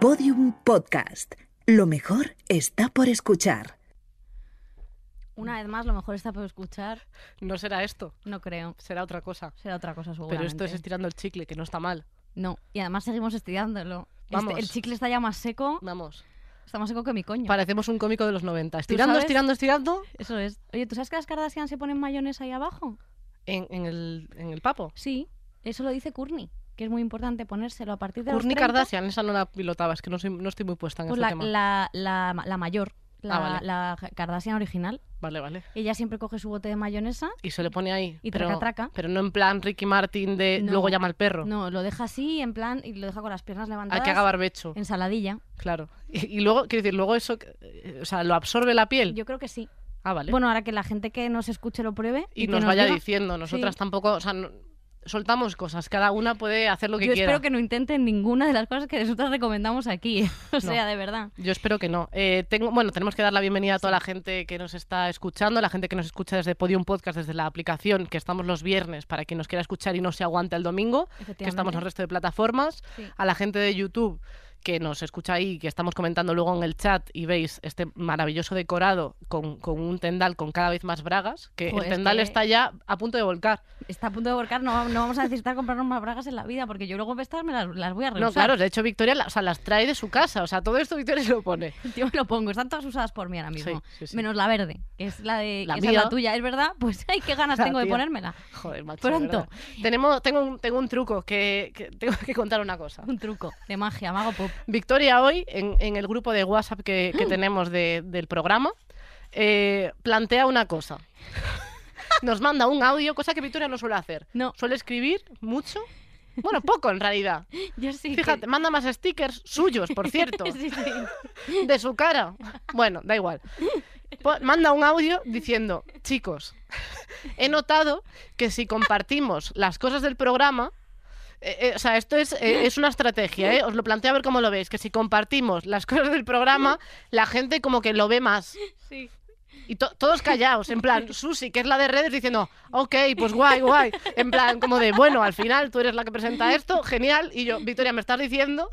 Podium Podcast. Lo mejor está por escuchar. Una vez más, lo mejor está por escuchar. No será esto, No creo. será otra cosa. Será otra cosa seguramente. Pero esto es estirando el chicle, que no está mal. No. Y además seguimos estirándolo. Este- Vamos. el chicle está ya más seco. Vamos. Está más seco que mi coño. Parecemos un cómico de los 90. Estirando, estirando, estirando Eso es. Oye, ¿tú sabes que las Kardashian se ponen mayonesa ahí abajo? en, en el, en el papo. Sí. Eso lo dice Courtney. Que es muy importante ponérselo a partir de Kourtney los 30. Kardashian, esa no la pilotaba, es que no, soy- no estoy muy puesta en Pues este la, tema. la, la, la mayor. La, Ah, vale. la Kardashian original. Vale, vale. Ella siempre coge su bote de mayonesa. Y se le pone ahí. Y pero, traca, traca. pero no en plan Ricky Martin de No. luego llama al perro. No, lo deja así, en plan, y lo deja con las piernas levantadas. Hay que haga barbecho. Ensaladilla. Claro. Y, y luego, quiero decir, luego eso, eh, o sea, lo absorbe la piel. Yo creo que sí. Ah, vale. Bueno, ahora que la gente que nos escuche lo pruebe. y que nos vaya diga. diciendo, nosotras Sí. tampoco, o sea, no- soltamos cosas, cada una puede hacer lo que Yo quiera. espero que no intenten ninguna de las cosas que nosotros recomendamos aquí. o sea, de verdad. Yo espero que no. Eh, tengo, bueno, tenemos que dar la bienvenida a toda la gente que nos está escuchando, la gente que nos escucha desde Podium Podcast, desde la aplicación, que estamos los viernes para quien nos quiera escuchar y no se aguante el domingo, que estamos en el resto de plataformas, Sí. a la gente de YouTube que nos escucha ahí, que estamos comentando luego en el chat y veis este maravilloso decorado con, con un tendal con cada vez más bragas, que el tendal que- está ya a punto de volcar. Está a punto de volcar, no, no vamos a necesitar comprarnos más bragas en la vida, porque yo luego estas me las, las voy a rehusar. No, claro, de hecho Victoria o sea, las trae de su casa, o sea, todo esto Victoria se lo pone. Yo me lo pongo, están todas usadas por mí ahora mismo. Sí, sí, sí. Menos la verde, que es la de La que esa es mía. la tuya, es verdad. Pues ay, qué ganas La tengo de ponérmela. Joder, macho. Pronto. Tenemos, tengo, un, tengo un truco que, que tengo que contar una cosa. Un truco de magia, mago pop. Victoria hoy, en, en el grupo de WhatsApp que, que tenemos de- del programa, eh, plantea una cosa. Nos manda un audio, cosa que Victoria no suele hacer. No. Suele escribir mucho. Bueno, poco en realidad. Yo sí. que- Fíjate, manda más stickers suyos, por cierto, Sí, sí. de su cara. Bueno, da igual. Po- Manda un audio diciendo, chicos, he notado que si compartimos las cosas del programa, eh, eh, o sea, esto es, eh, es una estrategia, ¿eh? os lo planteo a ver cómo lo veis, que si compartimos las cosas del programa, la gente como que lo ve más. Sí. Y to- todos callados, en plan, Susi, que es la de redes, diciendo, ok, pues guay, guay. En plan, como de, bueno, al final tú eres la que presenta esto, genial. Y yo, Victoria, me estás diciendo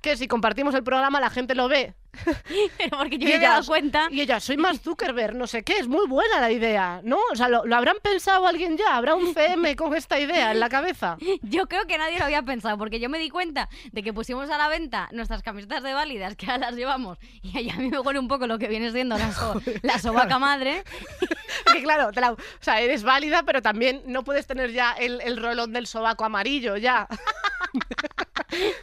que si compartimos el programa la gente lo ve. Pero porque yo Y me he dado cuenta. Y ella, soy más Zuckerberg, no sé qué, es muy buena la idea, ¿no? O sea, ¿lo, lo habrán pensado alguien ya? ¿Habrá un CM con esta idea en la cabeza? Yo creo que nadie lo había pensado, porque yo me di cuenta de que pusimos a la venta nuestras camisetas de válidas, que ahora las llevamos, y ahí a mí me huele un poco lo que viene siendo la, so- la sobaca madre. Que claro, te la- o sea, eres válida, pero también no puedes tener ya el, el rolón del sobaco amarillo, ya.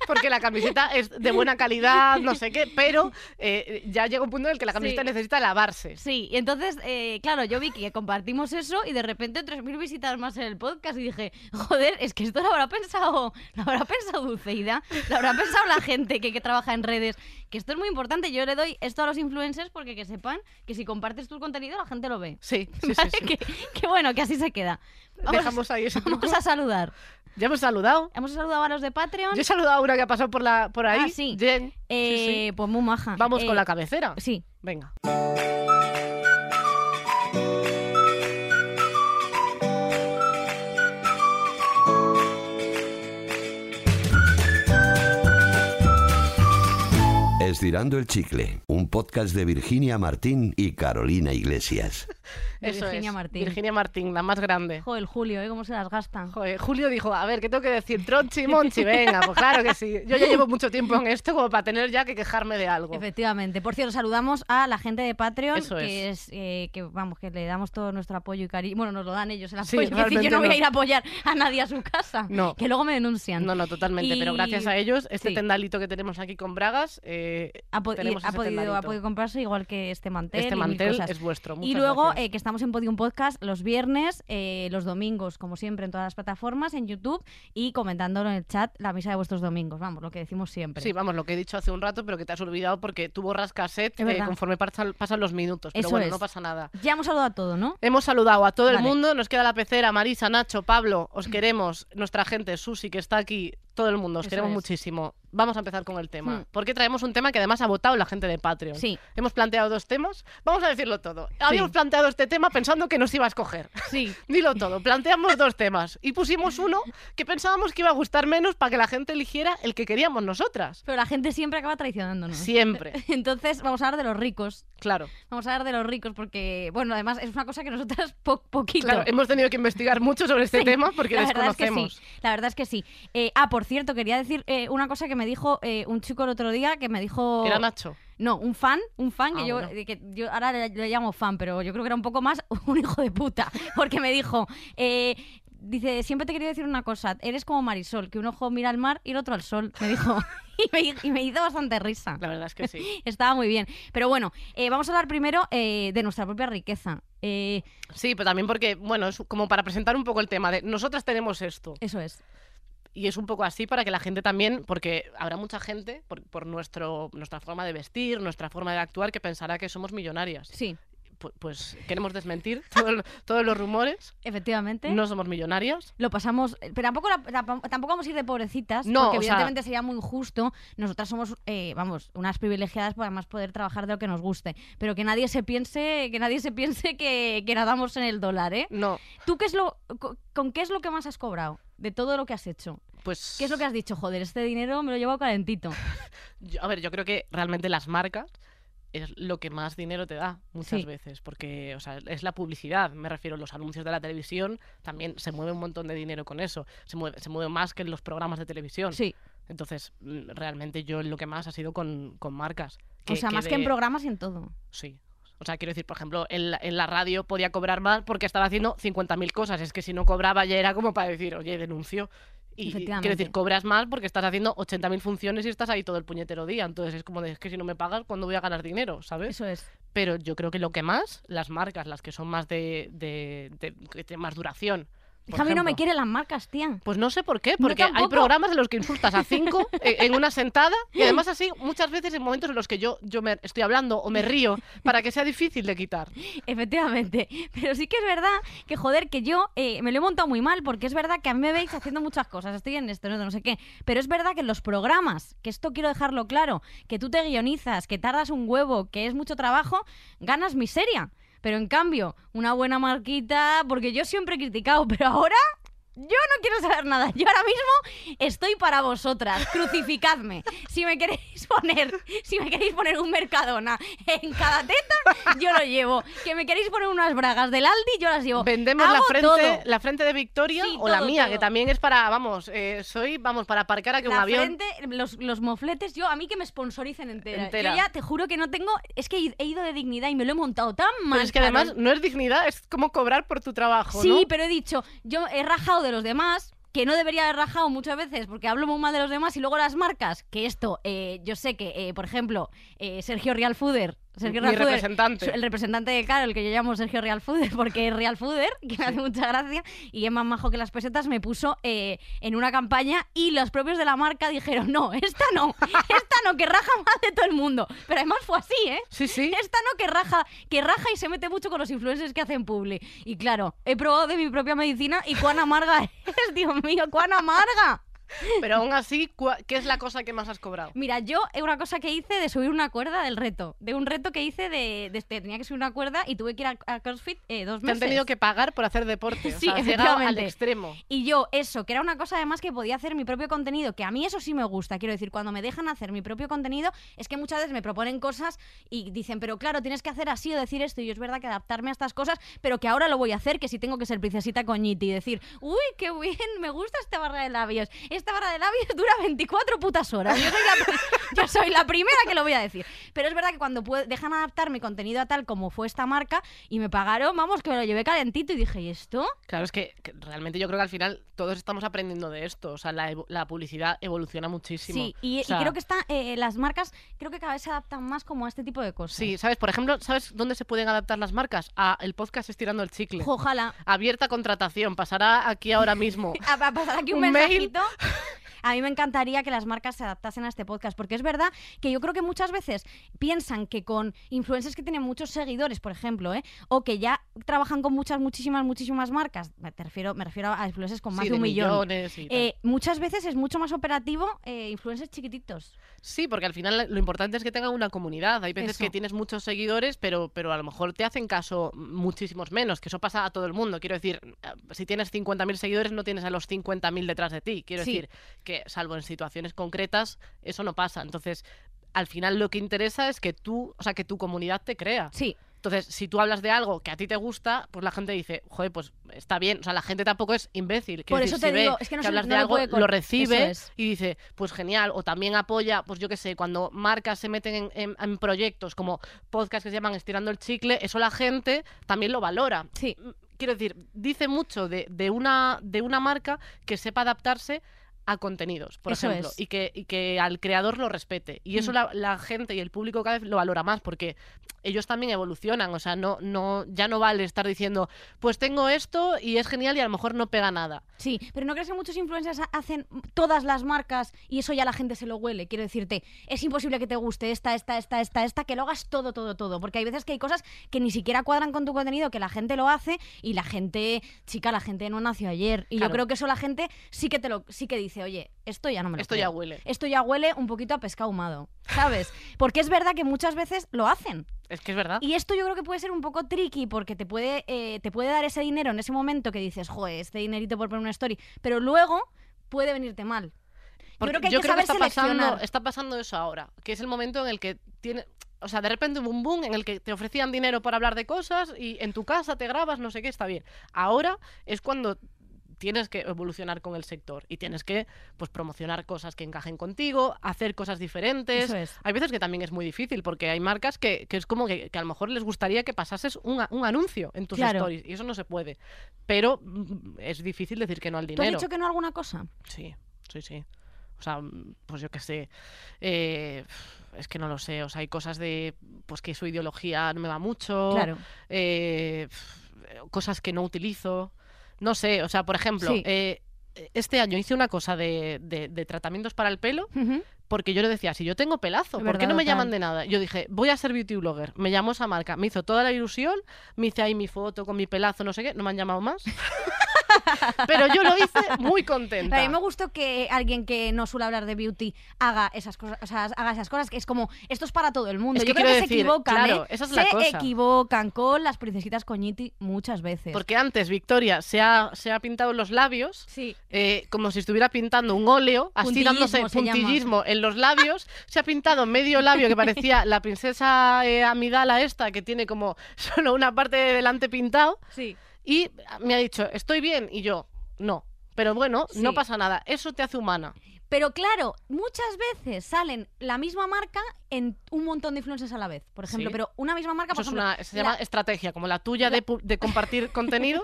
Porque la camiseta es de buena calidad, no sé qué, pero eh, ya llega un punto en el que la camiseta Sí. necesita lavarse. Sí, y entonces, eh, claro, yo vi que compartimos eso y de repente 3.000 visitas más en el podcast y dije, joder, es que esto lo habrá pensado, lo habrá pensado Dulceida, lo habrá pensado la gente que, que trabaja en redes, que esto es muy importante. Yo le doy esto a los influencers porque que sepan que si compartes tu contenido la gente lo ve. Sí, sí, sí. ¿Vale? sí. Que, que bueno, que así se queda. Vamos, Dejamos ahí ese vamos a saludar. Ya hemos saludado. Hemos saludado a los de Patreon. Yo he saludado a una que ha pasado por, la, por ahí. Ah, sí. Jen. Sí, Eh, sí. Pues muy maja. Vamos Eh, con la cabecera. Sí. Venga. Estirando el chicle, un podcast de Virginia Martín y Carolina Iglesias. Eso Virginia es. Martín. Virginia Martín, la más grande. Joder, Julio, ¿eh? ¿Cómo se las gastan? Joder, Julio dijo, a ver, ¿qué tengo que decir? Tronchi, Monchi, venga, pues claro que sí. Yo ya llevo mucho tiempo en esto como para tener ya que quejarme de algo. Efectivamente. Por cierto, saludamos a la gente de Patreon, Eso que es, eh, que vamos, que le damos todo nuestro apoyo y cariño. Bueno, nos lo dan ellos el Sí, apoyo. Es decir, realmente yo no voy a ir a apoyar a nadie a su casa. No. Que luego me denuncian. No, no, totalmente, pero gracias a ellos, este sí. tendalito que tenemos aquí con bragas, eh, Ha, po- y ha podido, ha podido comprarse igual que este mantel. Este y mil mantel cosas. es vuestro. Y luego eh, que estamos en Podium Podcast los viernes, eh, los domingos, como siempre, en todas las plataformas, en YouTube y comentándolo en el chat la misa de vuestros domingos. Vamos, lo que decimos siempre. Sí, vamos, lo que he dicho hace un rato, pero que te has olvidado porque tú borras cassette eh, conforme pasan, pasan los minutos. Pero Eso bueno, es. no pasa nada. Ya hemos saludado a todo, ¿no? Hemos saludado a todo el mundo, nos queda la pecera, Marisa, Nacho, Pablo, os queremos, nuestra gente, Susi, que está aquí, todo el mundo, os Eso queremos es. muchísimo. Vamos a empezar con el tema. Hmm. Porque traemos un tema que además ha votado la gente de Patreon. Sí. Hemos planteado dos temas. Vamos a decirlo todo. Habíamos planteado este tema pensando que nos iba a escoger. Sí. Dilo todo. Planteamos dos temas y pusimos uno que pensábamos que iba a gustar menos para que la gente eligiera el que queríamos nosotras. Pero la gente siempre acaba traicionándonos. Siempre. Entonces, vamos a hablar de los ricos. Claro. Vamos a hablar de los ricos porque, bueno, además es una cosa que nosotras po- poquito. Claro, hemos tenido que investigar mucho sobre este Sí, tema porque la verdad es que desconocemos. sí, la verdad es que sí. Eh, ah, por cierto, quería decir eh, una cosa que me dijo eh, un chico el otro día, que me dijo... Era Nacho. No, un fan, un fan que, Ah, yo, bueno. eh, que yo ahora le, le llamo fan, pero yo creo que era un poco más un hijo de puta, porque me dijo, eh, dice, siempre te quería decir una cosa, eres como Marisol, que un ojo mira al mar y el otro al sol, me dijo, y me, y me hizo bastante risa. La verdad es que sí. Estaba muy bien. Pero bueno, eh, vamos a hablar primero eh, de nuestra propia riqueza. Sí, pero también porque, bueno, es como para presentar un poco el tema de nosotras tenemos esto. eso es. Y es un poco así para que la gente también, porque habrá mucha gente, por, por nuestro, nuestra forma de vestir, nuestra forma de actuar, que pensará que somos millonarias. Sí, Pues, queremos desmentir todo todos los rumores. efectivamente. No somos millonarias. Lo pasamos, pero tampoco, tampoco vamos a ir de pobrecitas, No, porque sea- evidentemente sería muy injusto. Nosotras somos, eh, vamos, unas privilegiadas para además poder trabajar de lo que nos guste, pero que nadie se piense, que nadie se piense que, que nadamos en el dólar, ¿eh? No, ¿Tú qué es lo, co- con qué es lo que más has cobrado de todo lo que has hecho? pues... ¿Qué es lo que has dicho? Joder, este dinero me lo he llevado calentito. Yo- a ver, yo creo que realmente las marcas es lo que más dinero te da muchas Sí. veces, porque o sea, es la publicidad, me refiero, los anuncios de la televisión también se mueve un montón de dinero con eso, se mueve, se mueve más que en los programas de televisión. Sí, Entonces, mm, realmente yo lo que más ha sido con, con marcas. o sea, más que en programas y en todo. Sí. O sea, quiero decir, por ejemplo, en la, en la radio podía cobrar más porque estaba haciendo 50.000 cosas. Es que si no cobraba ya era como para decir, oye, denuncio. Y quiero decir, cobras más porque estás haciendo 80.000 funciones y estás ahí todo el puñetero día. Entonces es como de, es que si no me pagas, ¿cuándo voy a ganar dinero? ¿Sabes? Eso es. Pero yo creo que lo que más, las marcas, las que son más de, de, de- tienen más duración. Por a mí no me quieren las marcas, tía. Pues no sé por qué, porque hay programas en los que insultas a cinco en en una sentada y además así muchas veces en momentos en los que yo, yo me estoy hablando o me río para que sea difícil de quitar. Efectivamente. Pero sí que es verdad que, joder, que yo eh, me lo he montado muy mal, porque es verdad que a mí me veis haciendo muchas cosas. Estoy en esto, no, no sé qué. Pero es verdad que en los programas, que esto quiero dejarlo claro, que tú te guionizas, que tardas un huevo, que es mucho trabajo, ganas miseria. Pero en cambio, una buena marquita, porque yo siempre he criticado, pero ahora yo no quiero saber nada. Yo ahora mismo estoy para vosotras. Crucificadme. Si me queréis poner, si me queréis poner un Mercadona en cada teta, yo lo llevo. Que me queréis poner unas bragas del Aldi, yo las llevo. Vendemos la frente, todo. la frente de Victoria Sí, o la mía, todo. que también es para, vamos, eh, soy, vamos, para aparcar aquí un La avión. frente, los, los mofletes, yo a mí que me sponsoricen entera. Entera. Yo ya te juro que no tengo. Es que he- ido de dignidad y me lo he montado tan mal. Pero es que además no es dignidad, es como cobrar por tu trabajo, Sí, ¿no? pero he dicho, yo he rajado de los demás, que no debería haber rajado muchas veces porque hablo muy mal de los demás y luego las marcas, que esto, eh, yo sé que, eh, por ejemplo, eh, Sergio Real Fooder, Sergio Mi Real Fooder, representante. el representante de Caro, el que yo llamo Sergio Real Fooder, porque es Real Fooder, que me hace mucha gracia, y es más majo que las pesetas, me puso eh, en una campaña y los propios de la marca dijeron, no, esta no, esta no, que raja más de todo el mundo. Pero además fue así, ¿eh? Sí, sí. Esta no que raja, que raja y se mete mucho con los influencers que hacen publi. Y claro, he probado de mi propia medicina y cuán amarga es, Dios mío, cuán amarga. Pero aún así, ¿qué es la cosa que más has cobrado? Mira, yo eh, una cosa que hice de subir una cuerda del reto, de un reto que hice de, de este, tenía que subir una cuerda y tuve que ir a, a CrossFit eh, dos Te meses. han tenido que pagar por hacer deporte. O Sí, sea, has llegado al extremo. Y yo, eso, que era una cosa además que podía hacer mi propio contenido, que a mí eso sí me gusta. Quiero decir, cuando me dejan hacer mi propio contenido, es que muchas veces me proponen cosas y dicen, pero claro, tienes que hacer así o decir esto. Y yo es verdad que adaptarme a estas cosas, pero que ahora lo voy a hacer, que si tengo que ser princesita coñiti y decir, uy, qué bien, me gusta esta barra de labios. Esta barra de labios dura 24 putas horas. Yo soy la, pri- yo soy la primera que lo voy a decir. Pero es verdad que cuando pue- dejan adaptar mi contenido a tal como fue esta marca y me pagaron, vamos, que me lo llevé calentito y dije, ¿y esto? Claro, es que, que realmente yo creo que al final todos estamos aprendiendo de esto. O sea, la, la publicidad evoluciona muchísimo. Sí, y, y O sea, creo que está, eh, las marcas creo que cada vez se adaptan más como a este tipo de cosas. Sí, ¿sabes? Por ejemplo, ¿sabes dónde se pueden adaptar las marcas? A el podcast Estirando el Chicle. Ojalá. Abierta contratación. Pasará aquí ahora mismo. A, a pasar aquí un, Un mail. a mí me encantaría que las marcas se adaptasen a este podcast, porque es verdad que yo creo que muchas veces piensan que con influencers que tienen muchos seguidores, por ejemplo, ¿eh? o que ya trabajan con muchas, muchísimas, muchísimas marcas, me, te refiero, me refiero a influencers con más Sí, de un millón. eh, muchas veces es mucho más operativo eh, influencers chiquititos. Sí, porque al final lo importante es que tengan una comunidad. Hay veces Eso. que tienes muchos seguidores, pero, pero a lo mejor te hacen caso muchísimos menos, que eso pasa a todo el mundo. Quiero decir, eh, si tienes 50.000 seguidores, no tienes a los 50.000 detrás de ti. Quiero Sí. decir que, salvo en situaciones concretas, eso no pasa. Entonces, al final lo que interesa es que tú, o sea, que tu comunidad te crea. Sí, Entonces, si tú hablas de algo que a ti te gusta, pues la gente dice, joder, pues está bien. O sea, la gente tampoco es imbécil. Quiero Por decir, eso te si ve digo, es que no se- hablas no de algo, col- lo recibe es. y dice, pues genial. O también apoya, pues yo qué sé, cuando marcas se meten en, en- en proyectos como podcasts que se llaman Estirando el Chicle, eso la gente también lo valora. sí. Mm, Quiero decir, dice mucho de, de una, de una marca que sepa adaptarse a contenidos, por Eso ejemplo, y que, y que al creador lo respete. Y eso Mm. la, la gente y el público cada vez lo valora más porque ellos también evolucionan, o sea, no, no, ya no vale estar diciendo, pues tengo esto y es genial y a lo mejor no pega nada. Sí, pero ¿no crees que muchos influencers ha- hacen todas las marcas y eso ya la gente se lo huele? Quiero decirte, es imposible que te guste esta, esta, esta, esta, esta, que lo hagas todo, todo, todo. Porque hay veces que hay cosas que ni siquiera cuadran con tu contenido, que la gente lo hace y la gente, chica, la gente no nació ayer. Y Claro. yo creo que eso la gente sí que te lo, sí que dice, oye, esto ya no me lo Esto ya huele. Esto ya huele un poquito a pescado ahumado, ¿sabes? Porque es verdad que muchas veces lo hacen. Es que es verdad. Y esto yo creo que puede ser un poco tricky porque te puede, eh, te puede dar ese dinero en ese momento que dices, joder, este dinerito por poner una story, pero luego puede venirte mal. Porque yo creo que hay que saber está pasando, está pasando eso ahora, que es el momento en el que tiene, o sea, de repente hubo un boom en el que te ofrecían dinero para hablar de cosas y en tu casa te grabas, no sé qué, está bien. Ahora es cuando tienes que evolucionar con el sector y tienes que pues promocionar cosas que encajen contigo, hacer cosas diferentes. Es. Hay veces que también es muy difícil porque hay marcas que, que es como que, que a lo mejor les gustaría que pasases un, anuncio en tus Claro. stories y eso no se puede. Pero mm, es difícil decir que no al ¿Tú has dinero. dicho que no a alguna cosa? Sí, sí, sí. O sea, pues yo qué sé. eh, es que no lo sé. O sea, hay cosas de. Pues que su ideología no me va mucho. Claro. eh, cosas que no utilizo. No sé. O sea, por ejemplo, Sí. eh, este año hice una cosa de, de- de tratamientos para el pelo porque yo le decía, si yo tengo pelazo, ¿por qué no me llaman de nada? Yo dije, voy a ser beauty blogger. Me llamó esa marca, me hizo toda la ilusión, me hice ahí mi foto con mi pelazo, no sé qué, no me han llamado más. Pero yo lo hice muy contenta. A mí me gustó que alguien que no suele hablar de beauty haga esas cosas, o sea, haga esas cosas que es como esto es para todo el mundo. Es que creo que quiero se decir, equivocan, claro, ¿eh? esa es se la cosa. equivocan con las princesitas coñiti muchas veces. Porque antes Victoria se ha, se ha pintado los labios Sí. eh, como si estuviera pintando un óleo, así dándose llama. puntillismo en los labios. Se ha pintado medio labio que parecía la princesa eh, Amidala esta, que tiene como solo una parte de delante pintado. Sí. Y me ha dicho, estoy bien. Y yo, no. Pero bueno, no pasa nada. Eso te hace humana. Pero claro, muchas veces salen la misma marca en un montón de influencers a la vez, por ejemplo. Sí. Pero una misma marca, Eso por es una, se llama la- estrategia, como la tuya de, compartir contenidos.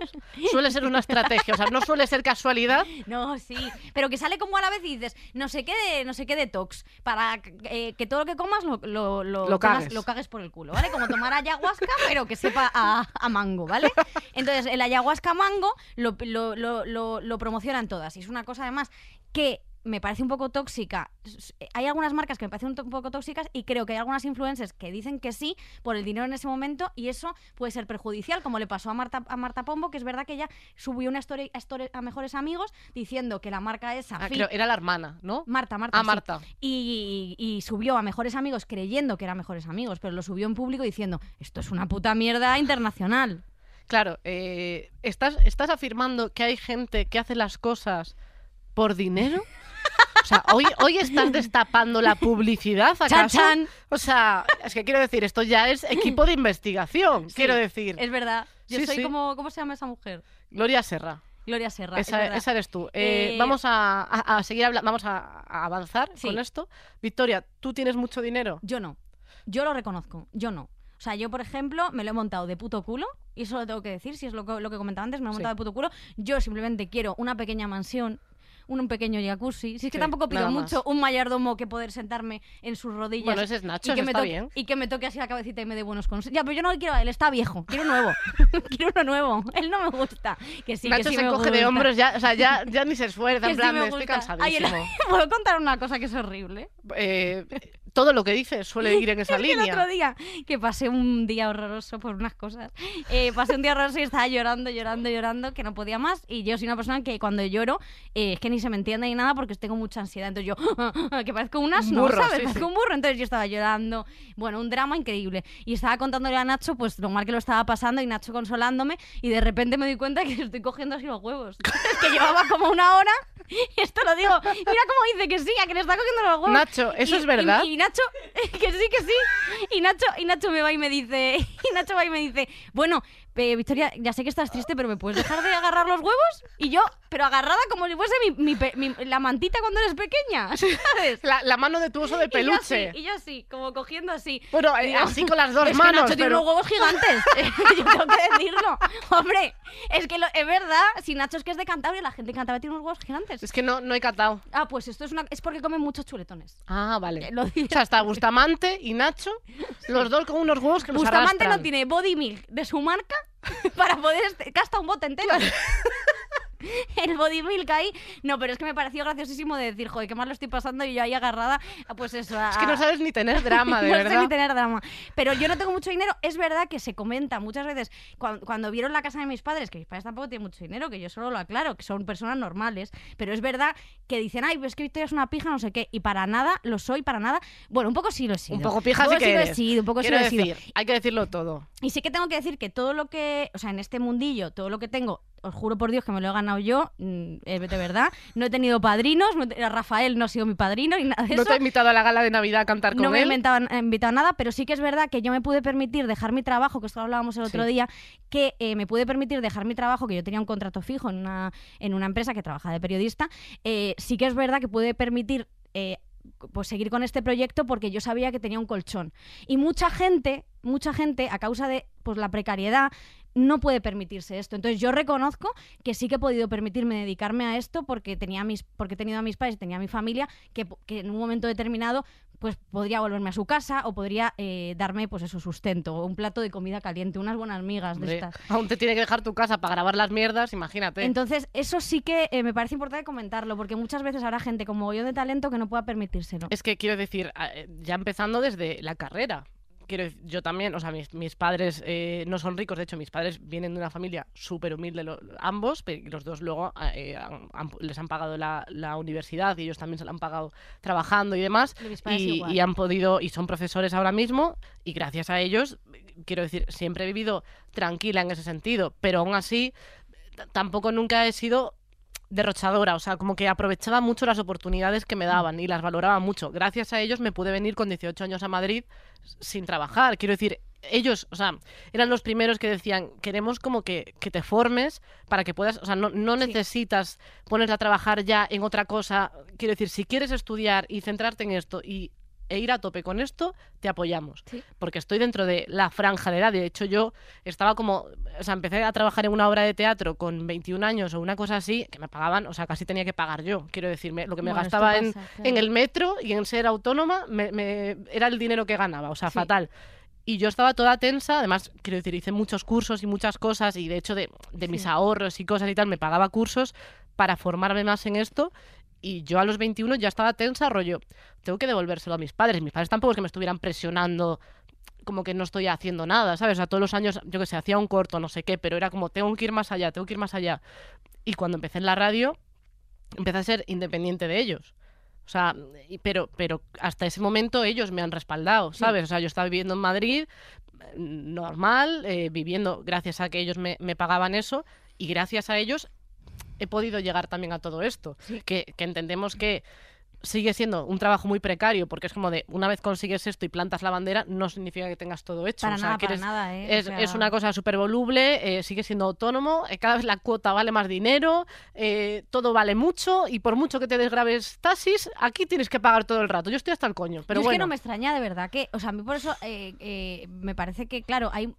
Suele ser una estrategia, o sea, no suele ser casualidad. No, sí, pero que sale como a la vez y dices, no sé qué de, no sé qué detox, para eh, que todo lo que comas lo, lo, lo, Lo tengas- cagues. lo cagues por el culo, ¿vale? Como tomar ayahuasca, pero que sepa a, a mango, ¿vale? Entonces, el ayahuasca mango lo- lo promocionan todas y es una cosa además que me parece un poco tóxica. S- Hay algunas marcas que me parecen un, poco tóxicas y creo que hay algunas influencers que dicen que sí por el dinero en ese momento y eso puede ser perjudicial, como le pasó a Marta, a Marta Pombo, que es verdad que ella subió una story a, Mejores Amigos diciendo que la marca esa... Ah, creo, era la hermana, ¿no? Marta, Marta. Ah, sí. Marta. Y, y subió a Mejores Amigos creyendo que eran Mejores Amigos, pero lo subió en público diciendo, esto es una puta mierda internacional. Claro, eh, ¿estás, ¿estás afirmando que hay gente que hace las cosas por dinero? O sea, hoy, hoy estás destapando la publicidad, ¿acaso? Chan, chan. O sea, es que quiero decir, esto ya es equipo de investigación, Sí, quiero decir. Es verdad. Yo Sí, soy sí. como... ¿Cómo se llama esa mujer? Gloria Serra, Gloria Serra. es esa, esa eres tú. Eh, Eh, vamos a, a- a seguir hablando, vamos a, a avanzar con esto. Victoria, ¿tú tienes mucho dinero? Yo no. Yo lo reconozco. Yo no. O sea, yo, por ejemplo, me lo he montado de puto culo. Y eso lo tengo que decir, si es lo que, lo que comentaba antes, me lo he Sí. montado de puto culo. Yo simplemente quiero una pequeña mansión, un pequeño jacuzzi. Si es que Sí, tampoco pido mucho un mayordomo que poder sentarme en sus rodillas. Bueno, ese es Nacho, y que, me está toque, bien. y que me toque así la cabecita y me dé buenos consejos. Ya, pero yo no quiero a él, está viejo. Quiero uno nuevo. quiero uno nuevo. Él no me gusta. Que sí, Nacho que sí se me coge de hombros, ya, o sea, ya, ya ni se esfuerza, en plan, me estoy gusta. Ay, el- cansadísimo. ¿Puedo contar una cosa que es horrible? Eh, todo lo que dices suele ir en esa Es que el línea. otro día, que pasé un día horroroso por unas cosas, eh, pasé un día horroroso y estaba llorando, llorando, llorando, que no podía más. Y yo soy una persona que cuando lloro eh, es que ni se me entiende ni nada porque tengo mucha ansiedad. Entonces yo, que parezco un asno, burro, ¿sabes? sí, parezco sí. un burro. Entonces yo estaba llorando. Bueno, un drama increíble. Y estaba contándole a Nacho, pues lo mal que lo estaba pasando y Nacho consolándome. Y de repente me di cuenta que estoy cogiendo así los huevos. Que llevaba como una hora. Esto lo digo. Mira cómo dice que sí, a que le está cogiendo los huevos. Nacho, ¿eso Y- es verdad? Y, y Nacho, que sí, que sí. Y Nacho, y Nacho me va y me dice, y Nacho va y me dice, bueno, eh, Victoria, ya sé que estás triste, pero ¿me puedes dejar de agarrar los huevos? Y yo, pero agarrada como si fuese mi, mi mi- la mantita cuando eres pequeña, ¿sabes? La, la mano de tu oso de peluche. y yo así, como cogiendo así. Bueno, eh, así con las dos es que manos. Nacho tiene unos huevos gigantes. yo tengo que decirlo. Hombre, es que lo- es verdad, si Nacho es que es de Cantabria, la gente de Cantabria tiene unos huevos gigantes. Es que no, no he catado. Ah, pues esto es una es porque comen muchos chuletones. Ah, vale. Eh, O sea, está Bustamante y Nacho, los dos con unos huevos que los Bustamante no tiene body milk de su marca para poder este- gasta un bote entero. El body milk ahí. No, pero es que me pareció graciosísimo de decir, joder, qué mal lo estoy pasando y yo ahí agarrada, a, pues eso. a- Es que no sabes ni tener drama, de no verdad. sé ni tener drama. Pero yo no tengo mucho dinero. Es verdad que se comenta muchas veces cuando, cuando vieron la casa de mis padres, que mis padres tampoco tienen mucho dinero, que yo solo lo aclaro, que son personas normales. Pero es verdad que dicen, ay, pues es que Victoria es una pija, no sé qué. Y para nada lo soy, para nada. Bueno, un poco sí lo he sido. Un poco pija Un sí poco que lo he sido, un poco sí lo he sido. hay que decirlo todo. Y sí que tengo que decir que todo lo que, o sea, en este mundillo, todo lo que tengo, os juro por Dios que me lo he ganado yo, mm, eh, de verdad. No he tenido padrinos, no he- Rafael no ha sido mi padrino ni nada de No eso. te he invitado a la gala de Navidad a cantar con No me he él. inventado, he invitado a nada, pero sí que es verdad que yo me pude permitir dejar mi trabajo, que esto lo hablábamos el otro Sí. día, que eh, me pude permitir dejar mi trabajo, que yo tenía un contrato fijo en una, en una empresa que trabajaba de periodista. eh, sí que es verdad que pude permitir eh, pues seguir con este proyecto porque yo sabía que tenía un colchón. Y mucha gente, mucha gente, a causa de pues, la precariedad, no puede permitirse esto. Entonces yo reconozco que sí que he podido permitirme dedicarme a esto porque tenía mis, porque he tenido a mis padres, tenía a mi familia, que, que en un momento determinado pues podría volverme a su casa o podría eh, darme pues eso sustento, o un plato de comida caliente, unas buenas migas de Hombre, estas. aún te tiene que dejar tu casa para grabar las mierdas, imagínate. Entonces, eso sí que eh, me parece importante comentarlo, porque muchas veces habrá gente como yo de talento que no pueda permitírselo. Es que quiero decir, eh, ya empezando desde la carrera. Quiero decir, yo también, o sea, mis, mis padres eh, no son ricos, de hecho, mis padres vienen de una familia súper humilde, lo- ambos, pero los dos luego eh, han- han- les han pagado la, la universidad y ellos también se la han pagado trabajando y demás, Y y, han podido, y son profesores ahora mismo, y gracias a ellos, quiero decir, siempre he vivido tranquila en ese sentido, pero aún así, tampoco nunca he sido derrochadora, o sea, como que aprovechaba mucho las oportunidades que me daban y las valoraba mucho. Gracias a ellos me pude venir con 18 años a Madrid sin trabajar. Quiero decir, ellos, o sea, eran los primeros que decían, queremos como que, que te formes para que puedas, o sea, no, no Sí. necesitas ponerte a trabajar ya en otra cosa. Quiero decir, si quieres estudiar y centrarte en esto y e ir a tope con esto, te apoyamos. Sí. Porque estoy dentro de la franja de edad. De hecho, yo estaba como, o sea, empecé a trabajar en una obra de teatro con 21 años o una cosa así, que me pagaban, o sea, casi tenía que pagar yo. Quiero decirme, lo que me Bueno, gastaba en, pasa, en claro. el metro y en ser autónoma me- me- era el dinero que ganaba, o sea, Sí. fatal. Y yo estaba toda tensa, además, quiero decir, hice muchos cursos y muchas cosas, y de hecho de, de mis Sí. ahorros y cosas y tal, me pagaba cursos para formarme más en esto. Y yo a los 21 ya estaba tensa, rollo, tengo que devolvérselo a mis padres. Mis padres tampoco es que me estuvieran presionando como que no estoy haciendo nada, ¿sabes? O sea, todos los años, yo que sé, hacía un corto, no sé qué, pero era como, tengo que ir más allá, tengo que ir más allá. Y cuando empecé en la radio, empecé a ser independiente de ellos. O sea, pero, pero hasta ese momento ellos me han respaldado, Sí. ¿sabes? O sea, yo estaba viviendo en Madrid, eh, normal, eh, viviendo gracias a que ellos me, me pagaban eso y gracias a ellos he podido llegar también a todo esto. Sí. Que, que entendemos que sigue siendo un trabajo muy precario porque es como de una vez consigues esto y plantas la bandera, no significa que tengas todo hecho. Para O sea, nada, que para eres- nada, ¿eh? es, O es sea, una cosa súper voluble, eh, sigue siendo autónomo, eh, cada vez la cuota vale más dinero, todo vale mucho y por mucho que te desgraves taxis, aquí tienes que pagar todo el rato. Yo estoy hasta el coño, pero Yo es que no me extraña de verdad que, o sea, a mí por eso me parece que, claro, hay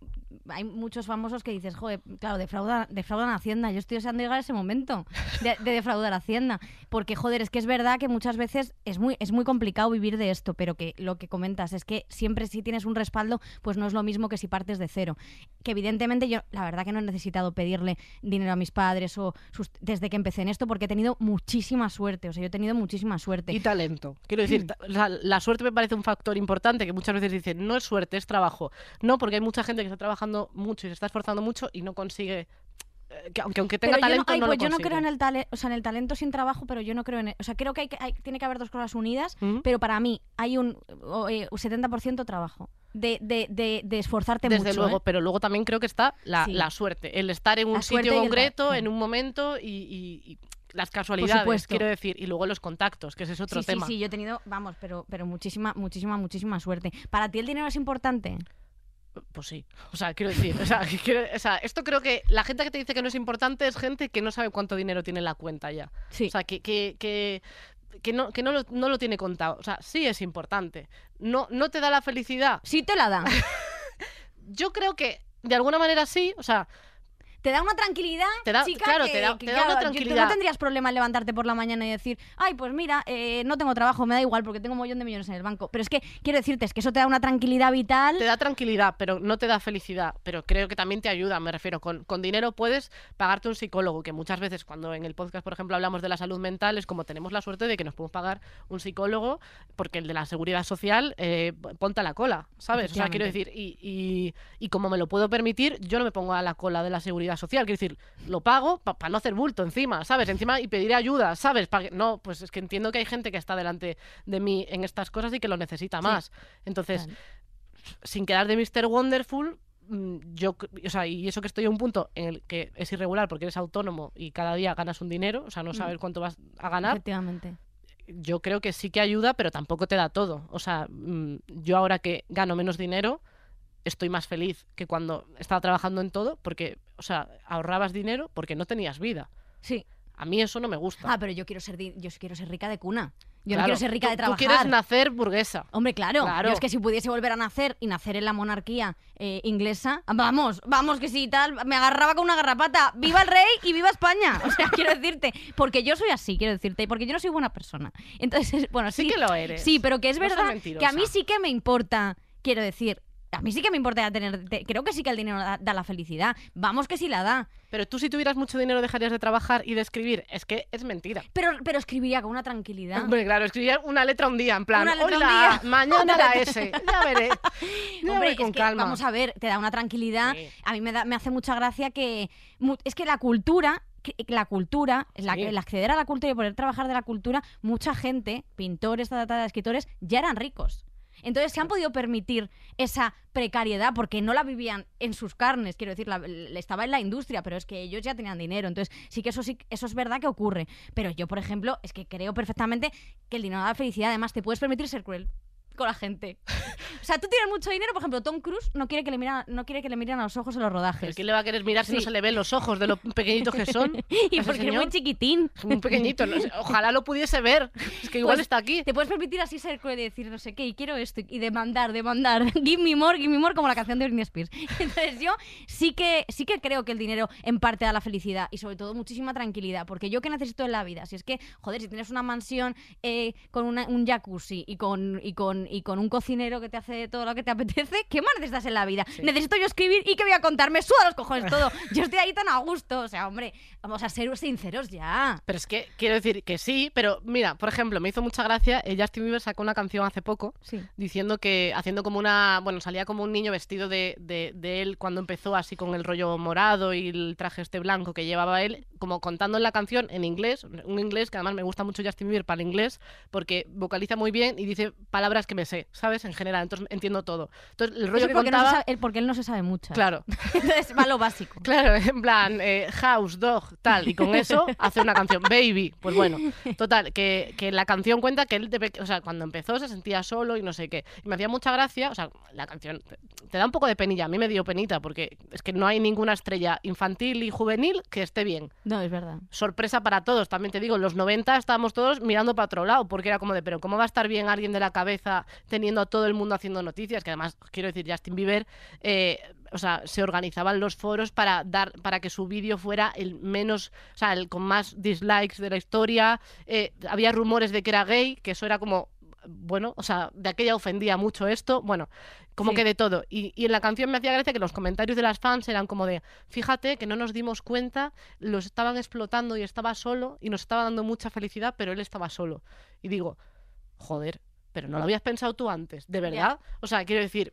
hay muchos famosos que dices, joder, claro, defraudan, defraudan Hacienda. Yo estoy deseando llegar a ese momento de, de defraudar Hacienda. Porque, joder, es que es verdad que muchas veces es muy, es muy complicado vivir de esto, pero que lo que comentas es que siempre si tienes un respaldo, pues no es lo mismo que si partes de cero. Que evidentemente yo, la verdad que no he necesitado pedirle dinero a mis padres o sus- desde que empecé en esto, porque he tenido muchísima suerte. O sea, yo he tenido muchísima suerte. Y talento. Quiero decir, sea, la suerte me parece un factor importante que muchas veces dicen, no es suerte, es trabajo. No, porque hay mucha gente que está trabajando mucho y se está esforzando mucho y no consigue, eh, que aunque, aunque tenga pero yo no, talento, ay, no, pues lo yo no creo en el talento, o sea, en el talento sin trabajo, pero yo no creo en, el- o sea, creo que, hay, que- hay- tiene que haber dos cosas unidas, pero para mí hay un, o, eh, un 70% trabajo de, de, de, de esforzarte Desde mucho. luego, ¿eh? pero luego también creo que está la, Sí. la suerte, el estar en un La sitio el concreto, en un momento y, y- y las casualidades, quiero decir, y luego los contactos, que ese es otro sí, tema. sí, sí, yo he tenido, vamos, pero, pero muchísima, muchísima, muchísima suerte. ¿Para ti el dinero es importante? Pues sí, o sea, quiero decir, o sea, que quiero- o sea, esto creo que la gente que te dice que no es importante es gente que no sabe cuánto dinero tiene en la cuenta ya. Sí. O sea, que, que, que, que no, que no, lo, no lo tiene contado. O sea, sí es importante. No, no te da la felicidad. sí te la da. Yo creo que de alguna manera sí. O sea, Te da una tranquilidad, Te da- chica, claro, que- te da- que, te da una claro, yo- tranquilidad. no tendrías problema en levantarte por la mañana y decir, ay, pues mira, eh, no tengo trabajo, me da igual porque tengo un millón de millones en el banco. Pero es que quiero decirte, es que eso te da una tranquilidad vital. te da tranquilidad, pero no te da felicidad. Pero creo que también te ayuda, me refiero. Con, con dinero puedes pagarte un psicólogo, que muchas veces cuando en el podcast, por ejemplo, hablamos de la salud mental, es como tenemos la suerte de que nos podemos pagar un psicólogo, porque el de la seguridad social, eh, ponte a la cola, ¿sabes? O sea, quiero decir, y, y, y como me lo puedo permitir, yo no me pongo a la cola de la seguridad social. Quiero decir, lo pago para no hacer bulto encima, ¿sabes? Encima y pediré ayuda, ¿sabes? Pa que- no, pues es que entiendo que hay gente que está delante de mí en estas cosas y que lo necesita Sí. más. Entonces, Claro. sin quedar de Mr. Wonderful, mm, yo, o sea, y eso que estoy a un punto en el que es irregular porque eres autónomo y cada día ganas un dinero, o sea, no Mm. sabes cuánto vas a ganar, Efectivamente. yo creo que sí que ayuda, pero tampoco te da todo. O sea, mm, yo ahora que gano menos dinero, estoy más feliz que cuando estaba trabajando en todo, porque, o sea, ahorrabas dinero porque no tenías vida. Sí. A mí eso no me gusta. Ah, pero yo quiero ser, di- yo quiero ser rica de cuna. Yo Claro, no quiero ser rica tú- de trabajar. Tú quieres nacer burguesa. Hombre, claro. Claro. Yo es que si pudiese volver a nacer y nacer en la monarquía eh, inglesa, vamos, vamos, que si tal, me agarraba con una garrapata. ¡Viva el rey y viva España! O sea, quiero decirte, porque yo soy así, quiero decirte, y porque yo no soy buena persona. Entonces, bueno, sí. Sí que lo eres. Sí, pero que es No seas verdad que a mí sí que me importa, quiero decir. A mí sí que me importa tener. te- creo que sí que el dinero da, da la felicidad. Vamos que sí la da. Pero tú si tuvieras mucho dinero dejarías de trabajar y de escribir. Es que es mentira. Pero, pero escribiría con una tranquilidad. Hombre, claro, escribir una letra un día, en plan, Una hoy letra un día. mañana Una la letra- S. Ya veré. Ya Hombre, con es que, calma. vamos a ver, te da una tranquilidad. Sí. A mí me, da, me hace mucha gracia que... mu- Es que la cultura... que- La cultura, la- Sí. el acceder a la cultura y poder trabajar de la cultura, mucha gente, pintores, ta, ta, ta, escritores, ya eran ricos. Entonces se han podido permitir esa precariedad porque no la vivían en sus carnes, quiero decir, estaba en la industria, pero es que ellos ya tenían dinero. Entonces sí que eso sí, eso es verdad que ocurre. Pero yo, por ejemplo, es que creo perfectamente que el dinero da felicidad. Además, te puedes permitir ser cruel con la gente. O sea, tú tienes mucho dinero, por ejemplo, Tom Cruise no quiere que le miran, no quiere que le miren a los ojos en los rodajes. ¿Pero ¿Quién le va a querer mirar si no se le ven los ojos de lo pequeñitos que son? y porque es muy chiquitín. Muy pequeñito. no sé, Ojalá lo pudiese ver. Es que igual Pues, está aquí. Te puedes permitir así ser cruel y decir no sé qué, y quiero esto, y demandar, demandar. Give me more, give me more, como la canción de Britney Spears. Entonces yo sí que, sí que creo que el dinero en parte da la felicidad y sobre todo muchísima tranquilidad, porque yo que necesito en la vida, si es que, joder, si tienes una mansión eh, con una- un jacuzzi y con, y, con, y con un cocinero que te hace todo lo que te apetece, ¿qué más necesitas en la vida? Necesito yo escribir y que voy a contar, me suda los cojones todo. Yo estoy ahí tan a gusto, o sea, hombre, vamos a ser sinceros ya. Pero es que quiero decir que sí, pero mira, por ejemplo, me hizo mucha gracia. eh, Justin Bieber sacó una canción hace poco Sí. diciendo que haciendo como una. Bueno, salía como un niño vestido de, de- de él cuando empezó así con el rollo morado y el traje este blanco que llevaba él, como contando en la canción en inglés, un inglés que además me gusta mucho Justin Bieber para el inglés, porque vocaliza muy bien y dice palabras que me sé, ¿sabes? En general, entonces entiendo todo. Entonces, el rollo que porque, no contaba. sabe- él- porque él no se sabe mucho. Claro, Entonces va lo básico. Claro, en plan, eh, house, dog, tal, y con eso hace una canción, baby. Pues bueno, total, que, que la canción cuenta que él, de o sea, cuando empezó se sentía solo y no sé qué. Y me hacía mucha gracia, o sea, la canción te, te da un poco de penilla, a mí me dio penita, porque es que no hay ninguna estrella infantil y juvenil que esté bien. No, es verdad. Sorpresa para todos, también te digo, en los 90 estábamos todos mirando para otro lado, porque era como de, pero ¿cómo va a estar bien alguien de la cabeza teniendo a todo el mundo haciendo noticias, que además, quiero decir, Justin Bieber, eh, o sea, se organizaban los foros para dar, para que su vídeo fuera el menos, o sea, el con más dislikes de la historia. Eh, había rumores de que era gay, que eso era como bueno, o sea, de aquella ofendía mucho esto, bueno, como Sí. que de todo. Y, y en la canción me hacía gracia que los comentarios de las fans eran como de, fíjate que no nos dimos cuenta, los estaban explotando y estaba solo y nos estaba dando mucha felicidad, pero él estaba solo. Y digo, joder, pero no lo habías pensado tú antes, ¿de verdad? O sea, quiero decir...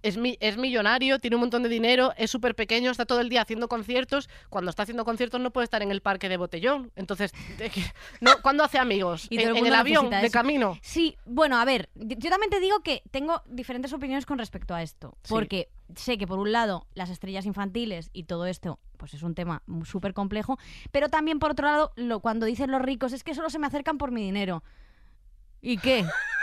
Es, mi- es millonario, tiene un montón de dinero, es súper pequeño, está todo el día haciendo conciertos. Cuando está haciendo conciertos no puede estar en el parque de botellón. Entonces, no, ¿cuándo hace amigos? Y ¿En, el en mundo el avión, de camino? Sí, bueno, a ver, yo también te digo que tengo diferentes opiniones con respecto a esto. Sí. Porque sé que por un lado las estrellas infantiles y todo esto pues es un tema súper complejo, pero también por otro lado lo, cuando dicen los ricos es que solo se me acercan por mi dinero. ¿Y qué?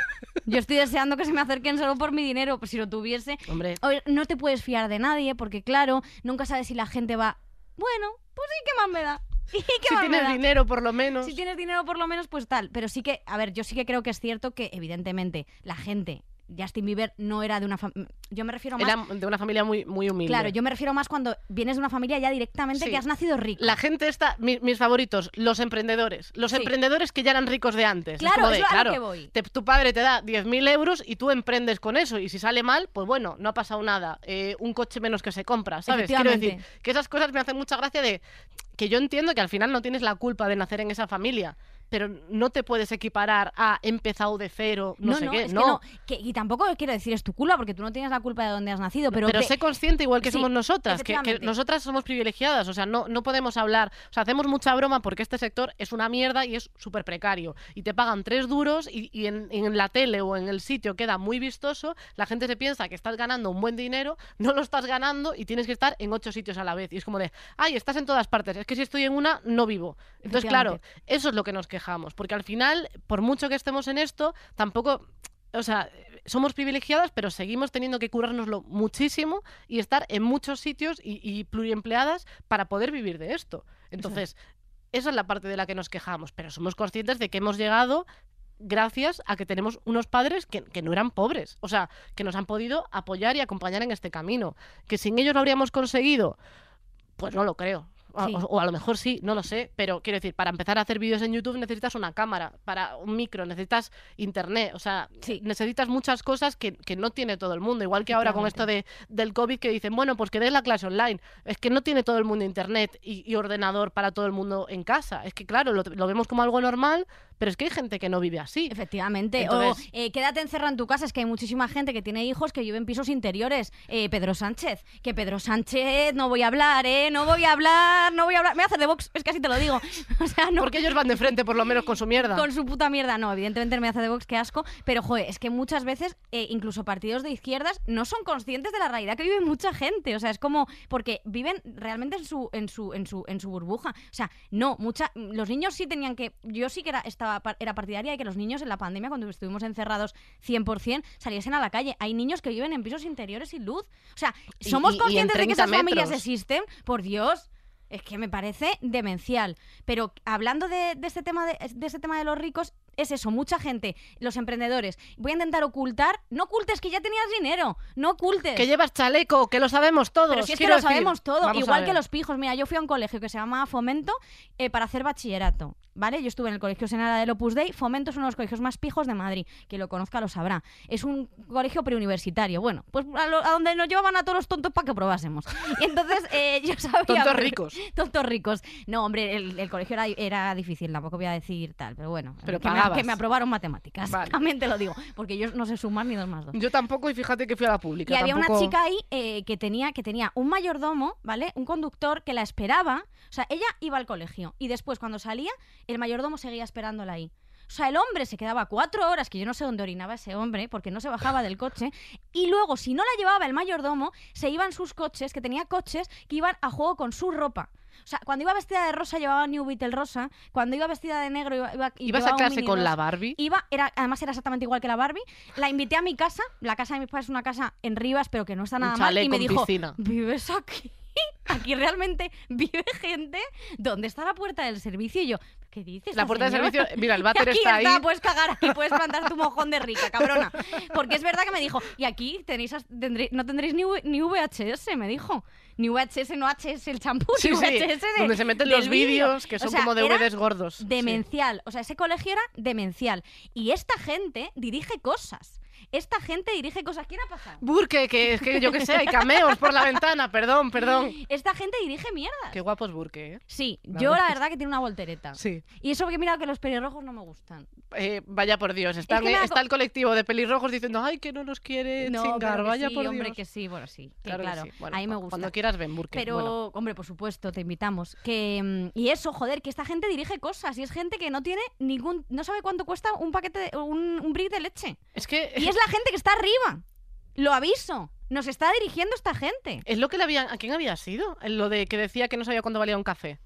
Yo estoy deseando que se me acerquen solo por mi dinero, pues si lo tuviese... Hombre, no te puedes fiar de nadie porque claro, nunca sabes si la gente va... Bueno, pues sí, ¿qué más me da? ¿Y qué si más me tienes dinero por lo menos. Si tienes dinero por lo menos, pues tal. Pero sí que, a ver, yo sí que creo que es cierto que evidentemente la gente, Justin Bieber no era de una familia... Yo me refiero más... Era de una familia muy, muy humilde. Claro, yo me refiero más cuando vienes de una familia ya directamente Sí. que has nacido rico. La gente está, mi- mis favoritos, los emprendedores. Los Sí. emprendedores que ya eran ricos de antes. Claro, de, es lo claro, que voy. te- tu padre te da 10.000 euros y tú emprendes con eso. Y si sale mal, pues bueno, no ha pasado nada. Eh, un coche menos que se compra, ¿sabes? Quiero decir que esas cosas me hacen mucha gracia de que yo entiendo que al final no tienes la culpa de nacer en esa familia. Pero no te puedes equiparar a empezado de cero, no, sé qué. es que no. no. Que- y tampoco quiero decir es tu culpa porque tú no tienes la culpa de dónde has nacido, pero, Pero, te- sé consciente igual que Sí, somos nosotras, que, nosotras somos privilegiadas, o sea, no, no podemos hablar, o sea, hacemos mucha broma porque este sector es una mierda y es súper precario, y te pagan tres duros y, y en, en la tele o en el sitio queda muy vistoso, la gente se piensa que estás ganando un buen dinero, no lo estás ganando y tienes que estar en ocho sitios a la vez, y es como de, ay, estás en todas partes, es que si estoy en una, no vivo. Entonces, claro, eso es lo que nos quejamos, porque al final, por mucho que estemos en esto, tampoco o sea, somos privilegiadas, pero seguimos teniendo que curárnoslo muchísimo y estar en muchos sitios y, y pluriempleadas para poder vivir de esto. Entonces, esa es la parte de la que nos quejamos, pero somos conscientes de que hemos llegado gracias a que tenemos unos padres que, que no eran pobres, o sea, que nos han podido apoyar y acompañar en este camino. Que sin ellos lo habríamos conseguido, pues no lo creo. O, Sí. o- o a lo mejor sí, no lo sé, pero quiero decir, para empezar a hacer vídeos en YouTube necesitas una cámara, para un micro necesitas internet, o sea, Sí. necesitas muchas cosas que, que no tiene todo el mundo, igual que ahora con esto de, del COVID que dicen, bueno, pues que des la clase online, es que no tiene todo el mundo internet y, y ordenador para todo el mundo en casa, es que claro, lo, lo vemos como algo normal, pero es que hay gente que no vive así. Efectivamente. Entonces- o eh, quédate encerrado en tu casa. Es que hay muchísima gente que tiene hijos que viven en pisos interiores. Eh, Pedro Sánchez. Que Pedro Sánchez, no voy a hablar, ¿eh? No voy a hablar, no voy a hablar. Me voy a hacer de Vox, es que así te lo digo. O sea, no. Porque ellos van de frente por lo menos con su mierda. Con su puta mierda, no, evidentemente me hace de Vox, qué asco, pero joder, es que muchas veces eh, incluso partidos de izquierdas no son conscientes de la realidad que vive mucha gente, o sea, es como porque viven realmente en su en su en su en su burbuja, o sea, no, mucha los niños sí tenían que yo sí que era estaba era partidaria de que los niños en la pandemia cuando estuvimos encerrados 100% saliesen a la calle. Hay niños que viven en pisos interiores sin luz. O sea, somos y- y en conscientes de que 30 esas familias existen, por Dios. Es que me parece demencial. Pero hablando de, de este tema de, de este tema de los ricos, es eso, mucha gente, los emprendedores. Voy a intentar ocultar, no ocultes que ya tenías dinero, no ocultes. Que llevas chaleco, que lo sabemos todos. Pero si es que lo decir. sabemos todo, Vamos igual que los pijos. Mira, yo fui a un colegio que se llama Fomento eh, para hacer bachillerato, ¿vale? Yo estuve en el colegio Senara del Opus Dei. Fomento es uno de los colegios más pijos de Madrid. Quien lo conozca lo sabrá. Es un colegio preuniversitario. Bueno, pues a, lo- a donde nos llevaban a todos los tontos para que probásemos. Y entonces eh, yo sabía... Tontos ricos. Tontos ricos. No, hombre, el, el colegio era, era difícil, tampoco voy a decir tal, pero bueno. Pero que, me, pagabas. Que me aprobaron matemáticas. Vale. También te lo digo, porque yo no sé sumar ni dos más dos. Yo tampoco, y fíjate que fui a la pública. Y había una chica ahí eh, que, tenía, que tenía un mayordomo, ¿vale? Un conductor que la esperaba. O sea, ella iba al colegio y después cuando salía, el mayordomo seguía esperándola ahí. O sea, el hombre se quedaba cuatro horas, que yo no sé dónde orinaba ese hombre, porque no se bajaba del coche. Y luego, si no la llevaba el mayordomo, se iban sus coches, que tenía coches que iban a juego con su ropa. O sea, cuando iba vestida de rosa llevaba New Beetle rosa, cuando iba vestida de negro iba, iba ¿Ibas a clase con la. Barbie? Iba, era, además era exactamente igual que la Barbie. La invité a mi casa. La casa de mis padres es una casa en Rivas, pero que no está nada mal. Y me dijo, piscina. ¿vives aquí? aquí realmente vive gente. ¿Dónde está la puerta del servicio? Y yo, ¿qué dices? La puerta de señora? servicio, mira, el váter aquí está ahí. puedes cagar aquí, puedes plantar tu mojón de rica, cabrona. Porque es verdad que me dijo, y aquí tenéis no tendréis ni, ni VHS, me dijo. Ni VHS, no HS el champú, Sí, ni sí, de, donde se meten del los vídeo. vídeos que O son sea, como DVDs gordos. Sí. Demencial. O sea, ese colegio era demencial. Y esta gente dirige cosas. Esta gente dirige cosas. ¿Quién ha pasado? Burke, que es que yo que sé, hay cameos por la ventana, perdón, perdón. Esta gente dirige mierdas. Qué guapo es Burke, ¿eh? Sí, La yo la verdad que tiene una voltereta. Sí. Y eso que mira que los pelirrojos no me gustan. Eh, vaya por Dios, están- que está el colectivo de pelirrojos diciendo, ay, que no nos quiere No, chingar, pero que vaya sí, por hombre, Dios. que sí, bueno, sí. Claro, claro, sí. Bueno, a mí me gusta. Cuando quieras ven, Burke. Pero, Bueno, hombre, por supuesto, te invitamos. Que, mm, y eso, joder, que esta gente dirige cosas y es gente que no tiene ningún. No sabe cuánto cuesta un paquete, de, un, un brick de leche. es que Y es la gente que está arriba. Lo aviso. Nos está dirigiendo esta gente. es lo que le habían... ¿A quién había sido? Lo de que decía que no sabía cuánto valía un café.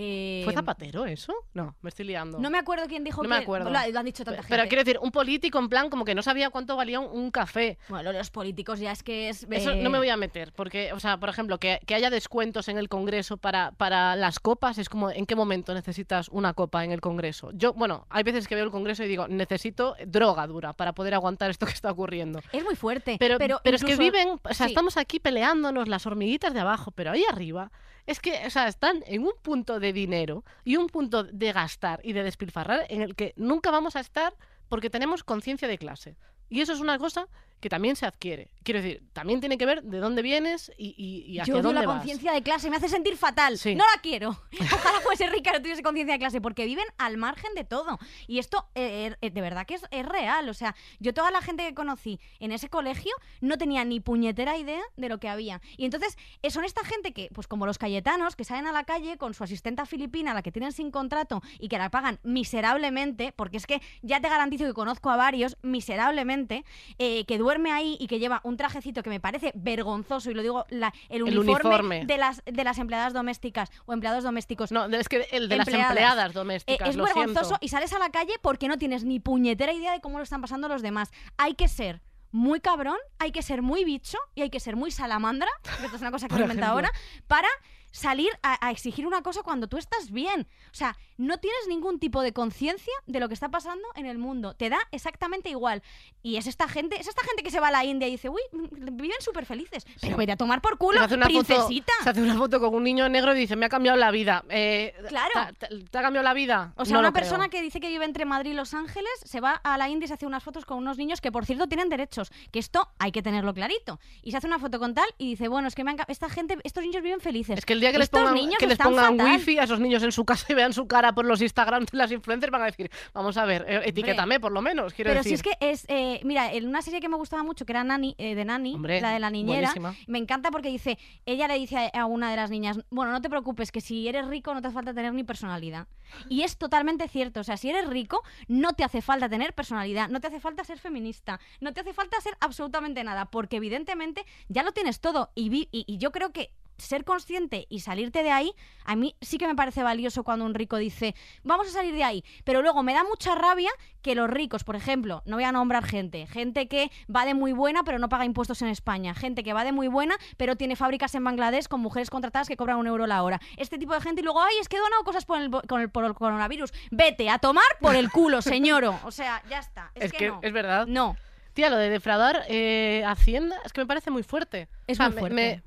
Eh, ¿Fue Zapatero eso? No, me estoy liando. No me acuerdo quién dijo No que. me acuerdo. Lo, lo han dicho tanta Pe- Pero gente. quiero decir, un político en plan como que no sabía cuánto valía un, un café. Bueno, los políticos ya es que es. Eso eh, no me voy a meter, porque, o sea, por ejemplo, que, que haya descuentos en el Congreso para, para las copas, es como, ¿en qué momento necesitas una copa en el Congreso? Yo, bueno, hay veces que veo el Congreso y digo, necesito droga dura para poder aguantar esto que está ocurriendo. Es muy fuerte. Pero, pero, es que viven, o sea, sí. estamos aquí peleándonos las hormiguitas de abajo, pero ahí arriba es que, o sea, están en un punto de dinero y un punto de gastar y de despilfarrar en el que nunca vamos a estar porque tenemos conciencia de clase. Y eso es una cosa que también se adquiere. Quiero decir, también tiene que ver de dónde vienes y, y, y hacia Yo dónde la conciencia de clase, me hace sentir fatal. Sí. No la quiero. Ojalá fuese rica no tuviese conciencia de clase, porque viven al margen de todo. Y esto, eh, eh, de verdad que es, es real. O sea, yo toda la gente que conocí en ese colegio no tenía ni puñetera idea de lo que había. Y entonces, eh, son esta gente que, pues como los cayetanos, que salen a la calle con su asistenta filipina, la que tienen sin contrato y que la pagan miserablemente, porque es que ya te garantizo que conozco a varios miserablemente, eh, que duerme ahí y que lleva un trajecito que me parece vergonzoso, y lo digo, la- el, El uniforme, uniforme. De, las, de las empleadas domésticas o empleados domésticos. No, es que el de las Empleadas. Eh, domésticas, es lo vergonzoso siento. y sales a la calle porque no tienes ni puñetera idea de cómo lo están pasando los demás. Hay que ser muy cabrón, hay que ser muy bicho y hay que ser muy salamandra, que esto es una cosa que he inventado ahora, para salir a, a exigir una cosa cuando tú estás bien. O sea, no tienes ningún tipo de conciencia de lo que está pasando en el mundo. Te da exactamente igual. Y es esta gente, es esta gente que se va a la India y dice, uy, mm, viven súper felices. Pero vete a tomar por culo, Se hace, una princesita. Foto, se hace una foto con un niño negro y dice, me ha cambiado la vida. Eh, Claro. ¿te, ha cambiado la vida? O sea, No una creo. persona que dice que vive entre Madrid y Los Ángeles se va a la India y se hace unas fotos con unos niños que, por cierto, tienen derechos. Que esto hay que tenerlo clarito. Y se hace una foto con tal y dice, bueno, es que me han esta gente, estos niños viven felices. Es que el día que les pongan, que les pongan wifi a esos niños en su casa y vean su cara por los Instagram de las influencers, van a decir, vamos a ver, eh, etiquétame por lo menos, quiero Pero decir. si es que es, eh, mira, en una serie que me gustaba mucho, que era Nani, eh, de Nani, Hombre, la de la niñera, buenísima. me encanta porque dice, ella le dice a- una de las niñas, bueno, no te preocupes, que si eres rico no te hace falta tener ni personalidad. Y es totalmente cierto, o sea, si eres rico no te hace falta tener personalidad, no te hace falta ser feminista, no te hace falta ser absolutamente nada, porque evidentemente ya lo tienes todo. Y, vi- y, y yo creo que ser consciente y salirte de ahí, a mí sí que me parece valioso cuando un rico dice, vamos a salir de ahí. Pero luego me da mucha rabia que los ricos, por ejemplo, no voy a nombrar gente, gente que va de muy buena pero no paga impuestos en España, gente que va de muy buena pero tiene fábricas en Bangladesh con mujeres contratadas que cobran un euro la hora. Este tipo de gente y luego, ay, es que he donado cosas por el, con el, por el coronavirus. Vete a tomar por el culo, señoro. O sea, ya está. Es, Es que no. es verdad. No. Tía, lo de defraudar eh, Hacienda es que me parece muy fuerte. Es O sea, muy me- fuerte. me-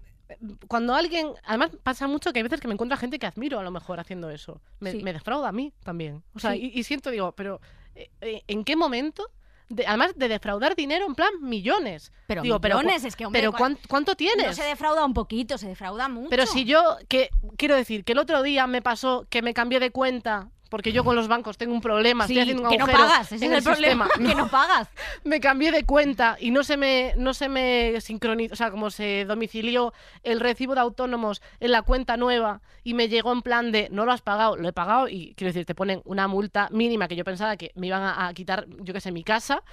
cuando alguien. Además, pasa mucho que hay veces que me encuentro a gente que admiro a lo mejor haciendo eso. Me, Sí. me defrauda a mí también. O sea, Sí. y, y siento, digo, pero eh, eh, ¿en qué momento? de- además de defraudar dinero en plan millones. Pero Digo, millones, es que, hombre, pero cuan- ¿cuán- ¿cuánto tienes? No se defrauda un poquito, se defrauda mucho. Pero si yo, que quiero decir, que el otro día me pasó que me cambié de cuenta porque yo con los bancos tengo un problema, Sí, estoy haciendo un que no pagas, ese en es el, problema, sistema. que no pagas. me cambié de cuenta y no se me no se me sincronizó, o sea, como se domicilió el recibo de autónomos en la cuenta nueva y me llegó en plan de no lo has pagado, lo he pagado y quiero decir, te ponen una multa mínima que yo pensaba que me iban a, a quitar, yo qué sé, mi casa,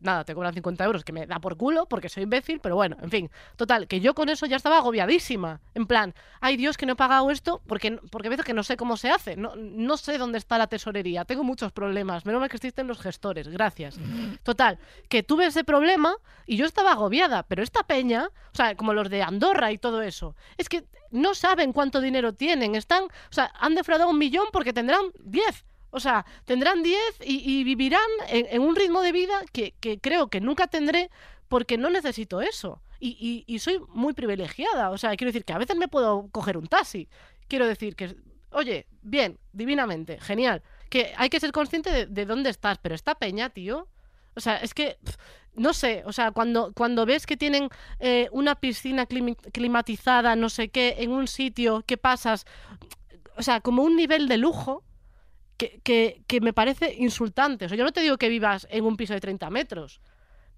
nada, te cobran 50 euros, que me da por culo porque soy imbécil, pero bueno, en fin, total, que yo con eso ya estaba agobiadísima, en plan, ay Dios, que no he pagado esto porque porque a veces que no sé cómo se hace, no, no sé dónde está la tesorería, tengo muchos problemas, menos mal que existen los gestores, gracias. Total, que tuve ese problema y yo estaba agobiada, pero esta peña, o sea, como los de Andorra y todo eso, es que no saben cuánto dinero tienen, están, o sea, han defraudado un millón porque tendrán 10. O sea, tendrán 10 y, vivirán en, un ritmo de vida que, creo que nunca tendré porque no necesito eso. Y soy muy privilegiada. O sea, quiero decir que a veces me puedo coger un taxi. Quiero decir que, oye, bien, divinamente, genial. Que hay que ser consciente de, de dónde estás, pero esta peña, tío. O sea, es que, no sé, o sea, cuando, cuando ves que tienen eh, una piscina climatizada, no sé qué, en un sitio que pasas, o sea, como un nivel de lujo que, que, que me parece insultante. O sea, yo no te digo que vivas en un piso de 30 metros,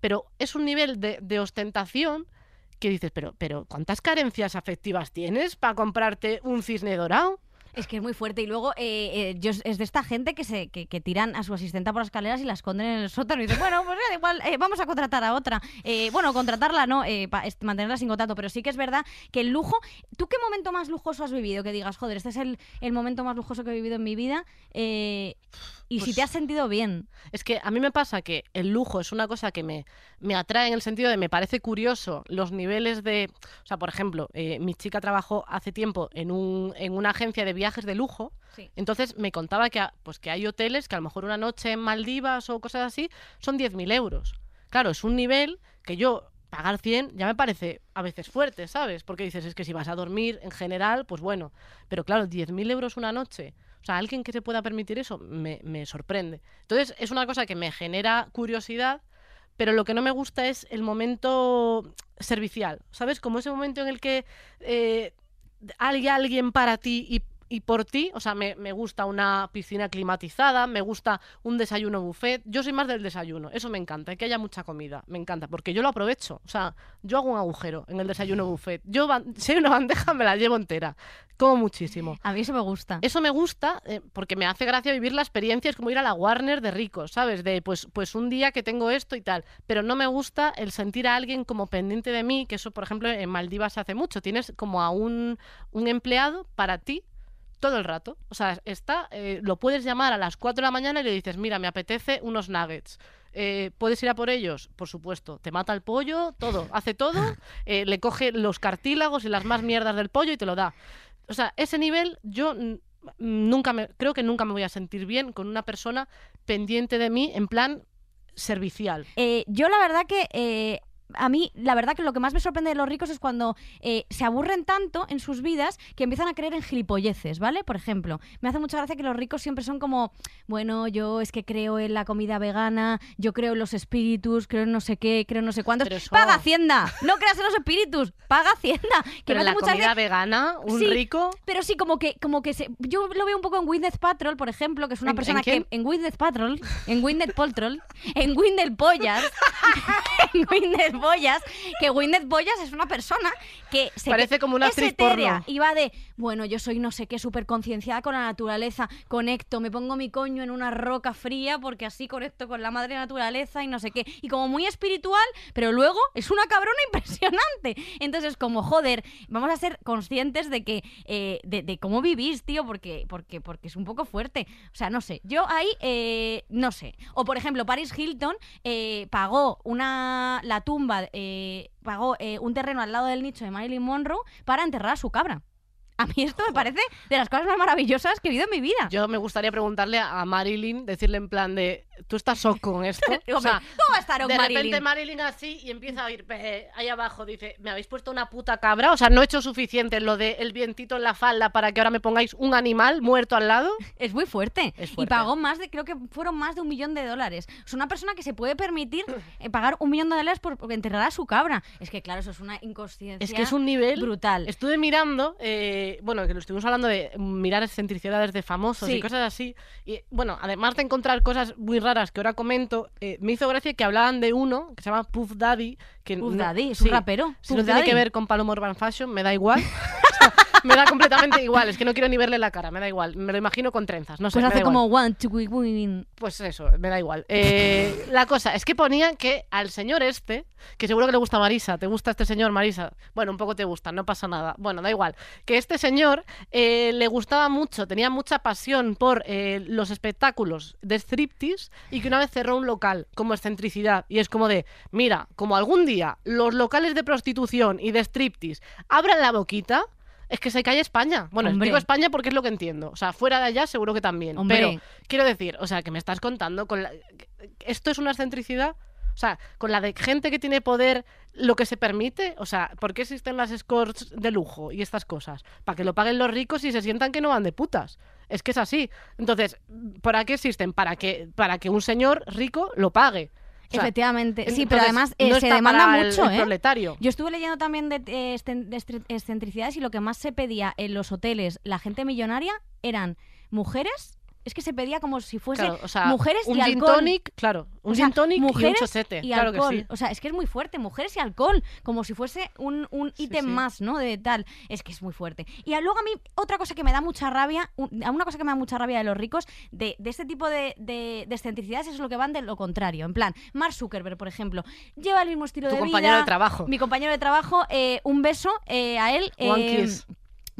pero es un nivel de, de ostentación que dices, pero, pero ¿cuántas carencias afectivas tienes para comprarte un cisne dorado? Es que es muy fuerte. Y luego eh, eh, yo, es de esta gente que se que, que tiran a su asistenta por las escaleras y la esconden en el sótano. Y dicen, bueno, pues ya igual, eh, vamos a contratar a otra. Bueno, contratarla no, eh, pa- es- mantenerla sin contrato. Pero sí que es verdad que el lujo. ¿Tú qué momento más lujoso has vivido? Que digas, joder, este es el, el momento más lujoso que he vivido en mi vida. y si Pues- te has sentido bien. Es que a mí me pasa que el lujo es una cosa que me, me atrae en el sentido de me parece curioso los niveles de... O sea, por ejemplo, mi chica trabajó hace tiempo en, un, en una agencia de viajes de lujo Sí. Entonces me contaba que, pues que hay hoteles que a lo mejor una noche en Maldivas o cosas así son 10.000 euros. Claro, es un nivel que yo pagar 100 ya me parece a veces fuerte, ¿sabes? Porque dices, es que si vas a dormir en general, pues bueno. Pero claro, 10.000 euros una noche. O sea, alguien que se pueda permitir eso me, me sorprende. Entonces es una cosa que me genera curiosidad, pero lo que no me gusta es el momento servicial, ¿sabes? Como ese momento en el que eh, hay alguien para ti y, y por ti, o sea, me, me gusta una piscina climatizada, me gusta un desayuno buffet, yo soy más del desayuno, eso me encanta, que haya mucha comida, me encanta, porque yo lo aprovecho, o sea, yo hago un agujero en el desayuno buffet, yo si hay una bandeja me la llevo entera, como muchísimo. A mí eso me gusta. Eso me gusta eh, porque me hace gracia vivir la experiencia, es como ir a la Warner de ricos, ¿sabes? De pues, pues un día que tengo esto y tal. Pero no me gusta el sentir a alguien como pendiente de mí, que eso, por ejemplo, en Maldivas se hace mucho. Tienes como a un, un empleado para ti todo el rato. O sea, está, eh, lo puedes llamar a las 4 de la mañana y le dices, mira, me apetece unos nuggets. Eh, ¿Puedes ir a por ellos? Por supuesto. Te mata el pollo, todo. Hace todo, eh, le coge los cartílagos y las más mierdas del pollo y te lo da. O sea, ese nivel yo nunca me, creo que nunca me voy a sentir bien con una persona pendiente de mí en plan servicial. Eh, yo la verdad que eh, a mí la verdad que lo que más me sorprende de los ricos es cuando eh, se aburren tanto en sus vidas que empiezan a creer en gilipolleces, ¿vale? Por ejemplo, me hace mucha gracia que los ricos siempre son como, bueno, yo es que creo en la comida vegana, yo creo en los espíritus, creo en no sé qué, creo en no sé cuántos. Eso- ¡Paga Hacienda! No creas en los espíritus, paga Hacienda. Que Pero me en hace la mucha comida gracia- vegana, un Sí, rico... pero sí, como que, como que se, yo lo veo un poco en Gwyneth Patrol, por ejemplo, que es una ¿En- persona en que en Gwyneth Patrol, en Gwyneth Paltrow, en Gwyneth Pollas, en Pollas, que Gwyneth Pollas es una persona que se Parece como una actriz porno. y va de, bueno, yo soy no sé qué, súper concienciada con la naturaleza, conecto, me pongo mi coño en una roca fría porque así conecto con la madre naturaleza y no sé qué. Y como muy espiritual, pero luego es una cabrona impresionante. Entonces, como, joder, vamos a ser conscientes de que, eh, de, de cómo vivís, tío, porque, porque, porque es un poco fuerte. O sea, no sé, yo ahí, eh, no sé. O, por ejemplo, Paris Hilton eh, pagó una, la tumba, eh, pagó eh, un terreno al lado del nicho de Marilyn Monroe para enterrar a su cabra. A mí esto me parece de las cosas más maravillosas que he vivido en mi vida. Yo me gustaría preguntarle a Marilyn, decirle en plan de, ¿tú estás shock con esto? O sea, ¿Cómo va a estar de Marilyn? repente Marilyn así y empieza a eh, ahí abajo, dice, ¿me habéis puesto una puta cabra? O sea, no he hecho suficiente lo de el vientito en la falda para que ahora me pongáis un animal muerto al lado. Es muy fuerte. Es Y pagó más de, creo que fueron más de un millón de dólares. Es una persona que se puede permitir eh, pagar un millón de dólares por, por enterrar a su cabra. Es que, claro, eso es una inconsciencia. Es que es un nivel brutal. Estuve mirando, eh, bueno, que lo estuvimos hablando de mirar excentricidades de famosos Sí. y cosas así. Y bueno, además de encontrar cosas muy raras que ahora comento, eh, me hizo gracia que hablaban de uno que se llama Puff Daddy. Que Puff no- Daddy, es sí, un rapero. Si Puff no tiene Daddy. que ver con Paloma Urban Fashion, me da igual. Me da completamente igual. Es que no quiero ni verle la cara, me da igual. Me lo imagino con trenzas, no sé. Pues hace como one, two, win. Pues eso, me da igual. Eh, la cosa es que ponían que al señor este, que seguro que le gusta Marisa, ¿te gusta este señor, Marisa? Bueno, un poco te gusta, no pasa nada. Bueno, da igual. Que este señor eh, le gustaba mucho, tenía mucha pasión por eh, los espectáculos de striptease y que una vez cerró un local como excentricidad. Y es como de, mira, como algún día los locales de prostitución y de striptease abran la boquita. Es que se cae España. Bueno, Hombre. digo España porque es lo que entiendo. O sea, fuera de allá seguro que también. Hombre. Pero Quiero decir, o sea, que me estás contando con la... ¿Esto es una excentricidad? O sea, con la de gente que tiene poder, lo que se permite. O sea, ¿por qué existen las escorts de lujo y estas cosas? Para que lo paguen los ricos y se sientan que no van de putas. Es que es así. Entonces, ¿para qué existen? Para que, para que un señor rico lo pague. O sea, Efectivamente. Sí, pero además eh, no se demanda el- mucho, el ¿eh? proletario. Yo estuve leyendo también de, eh, de estri- excentricidades y lo que más se pedía en los hoteles, la gente millonaria, eran mujeres. Es que se pedía como si fuese Claro, o sea, mujeres un y gin alcohol. tonic, claro, un O sea, gin tonic y un mujeres chocete. y claro alcohol. que sí. O sea, es que es muy fuerte, mujeres y alcohol, como si fuese un, un Sí, ítem sí. más, ¿no? De tal. Es que es muy fuerte. Y luego a mí, otra cosa que me da mucha rabia, un- a una cosa que me da mucha rabia de los ricos, de, de este tipo de, de, de excentricidades, es lo que van de lo contrario. En plan, Mark Zuckerberg, por ejemplo, lleva el mismo estilo Tu de compañero vida. de trabajo. Mi compañero de trabajo, eh, un beso eh, a él. One eh, kiss.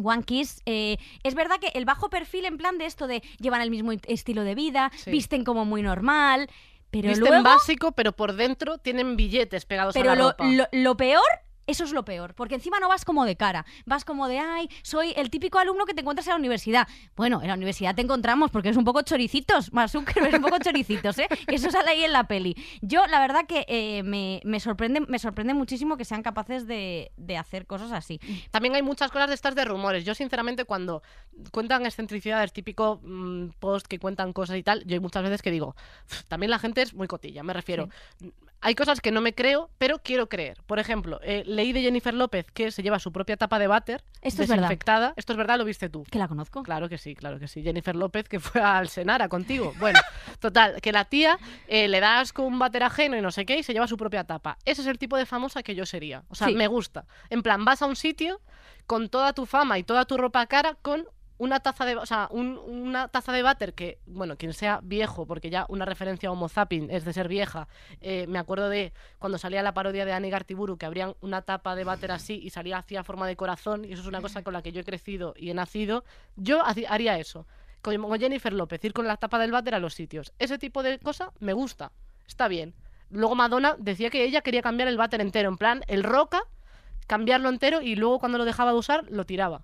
One Kiss. eh, es verdad que el bajo perfil en plan de esto de llevan el mismo estilo de vida, Sí. visten como muy normal, pero Visten luego... básico, pero por dentro tienen billetes pegados Pero a la lo, ropa. lo- lo peor, eso es lo peor, porque encima no vas como de cara, vas como de, ay, soy el típico alumno que te encuentras en la universidad. Bueno, en la universidad te encontramos porque es un poco choricitos, es un poco choricitos, ¿eh? Que eso sale ahí en la peli. Yo, la verdad que eh, me, me sorprende, me sorprende muchísimo que sean capaces de, de hacer cosas así. También hay muchas cosas de estas de rumores. Yo, sinceramente, cuando cuentan excentricidades, típico mm, post que cuentan cosas y tal, yo hay muchas veces que digo, "Pf, también la gente es muy cotilla, me refiero. Hay cosas que no me creo, pero quiero creer. Por ejemplo, eh, leí de Jennifer López que se lleva su propia tapa de váter Esto es verdad. desinfectada. Esto es verdad, lo viste tú. Que la conozco. Claro que sí, claro que sí. Jennifer López, que fue al Senara contigo. Bueno, total, que la tía eh, le das con un váter ajeno y no sé qué y se lleva su propia tapa. Ese es el tipo de famosa que yo sería. O sea, Sí. me gusta. En plan, vas a un sitio con toda tu fama y toda tu ropa cara con una taza de, o sea, un- una taza de váter que, bueno, quien sea viejo, porque ya una referencia a Homo Zapping es de ser vieja. eh, me acuerdo de cuando salía la parodia de Annie Gartiburu que abrían una tapa de váter así y salía hacia forma de corazón y eso es una cosa con la que yo he crecido y he nacido. Yo haría eso. Como Jennifer López, ir con la tapa del váter a los sitios. Ese tipo de cosa me gusta. Está bien. Luego Madonna decía que ella quería cambiar el váter entero, en plan, el roca, cambiarlo entero y luego cuando lo dejaba de usar, lo tiraba.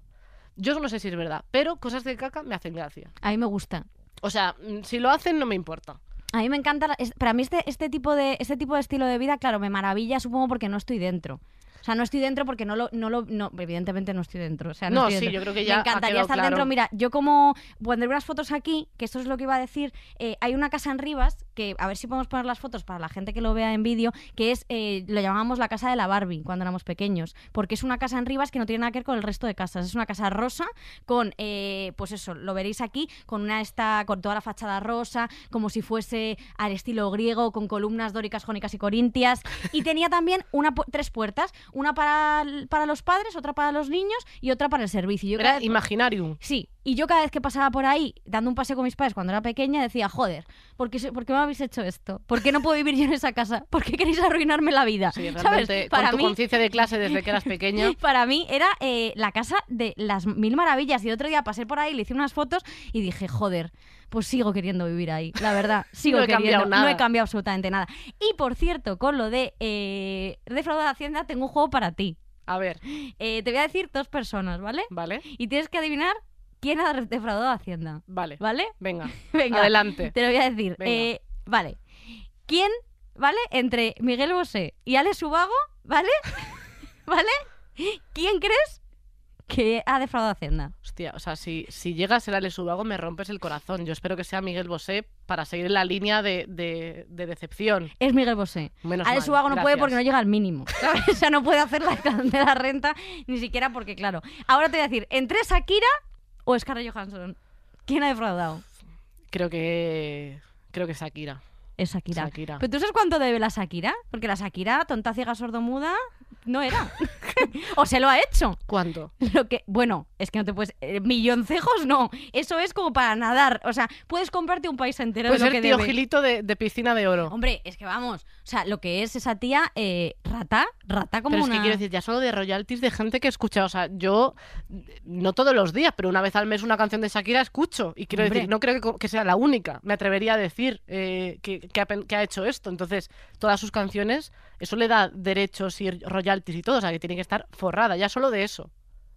Yo no sé si es verdad, pero cosas de caca me hacen gracia. A mí me gusta. O sea, mm, si lo hacen no me importa. A mí me encanta, la- es- para mí este, este, tipo de, este tipo de estilo de vida, claro, me maravilla, supongo, porque no estoy dentro. O sea, no estoy dentro porque no lo, no lo, no, evidentemente no estoy dentro. O sea, no, No, estoy sí, dentro. yo creo que ya Me encantaría estar claro. dentro. Mira, yo como pondré unas fotos aquí, que esto es lo que iba a decir. eh, hay una casa en Rivas, que a ver si podemos poner las fotos para la gente que lo vea en vídeo, que es, eh, lo llamábamos la casa de la Barbie cuando éramos pequeños, porque es una casa en Rivas que no tiene nada que ver con el resto de casas. Es una casa rosa con, eh, pues eso, lo veréis aquí, con una esta, con toda la fachada rosa, como si fuese al estilo griego, con columnas dóricas, jónicas y corintias. Y tenía también una, tres puertas, una para, para los padres, otra para los niños y otra para el servicio. Yo Era vez- Imaginarium. Sí, y yo cada vez que pasaba por ahí dando un paseo con mis padres cuando era pequeña decía, joder, ¿por qué, se- por qué me habéis hecho esto? ¿Por qué no puedo vivir yo en esa casa? ¿Por qué queréis arruinarme la vida? Sí, ¿Sabes? realmente, Para con tu mí, conciencia de clase desde que eras pequeña. para mí era eh, la casa de las mil maravillas. Y otro día pasé por ahí, le hice unas fotos y dije, joder, pues sigo queriendo vivir ahí. La verdad, sigo No queriendo. No he cambiado absolutamente nada. Y por cierto, con lo de eh, defraudar Hacienda, tengo un juego para ti. A ver, Eh, te voy a decir dos personas, ¿vale? vale, Y tienes que adivinar quién ha defraudado Hacienda. vale. ¿Vale? Venga, Venga, adelante. te lo voy a decir. Eh, vale. ¿Quién, vale? Entre Miguel Bosé y Alex Ubago, ¿vale? ¿Vale? ¿Quién crees que ha defraudado a Hacienda? Hostia, o sea, si, si llega a ser Alex Ubago me rompes el corazón. Yo espero que sea Miguel Bosé para seguir en la línea de, de- de decepción. Es Miguel Bosé. Menos Alex mal, Ubago no puede porque no llega al mínimo. ¿sabes? O sea, no puede hacer la de la renta ni siquiera porque, claro. Ahora te voy a decir, ¿entre Shakira o Scarlett Johansson? ¿Quién ha defraudado? Creo que. Creo que Shakira. Es Shakira. Shakira. ¿Pero tú sabes cuánto debe la Shakira? Porque la Shakira, tonta, ciega, sordomuda, no era. o se lo ha hecho. ¿Cuánto? Lo que, bueno, es que no te puedes. eh, milloncejos no. Eso es como para nadar. O sea, puedes comprarte un país entero Puede de lo ser que tío debe. Gilito de, de piscina de oro. Hombre, es que vamos. O sea, lo que es esa tía, eh, rata, rata como Pero es una. que quiero decir, ya solo de royalties de gente que escucha. O sea, yo no todos los días, pero una vez al mes una canción de Shakira escucho. Y quiero Hombre. decir, no creo que, que sea la única. Me atrevería a decir eh, que, que ha, que ha hecho esto. Entonces, todas sus canciones, eso le da derechos y royalties y todo. O sea, que tiene que estar forrada, ya solo de eso.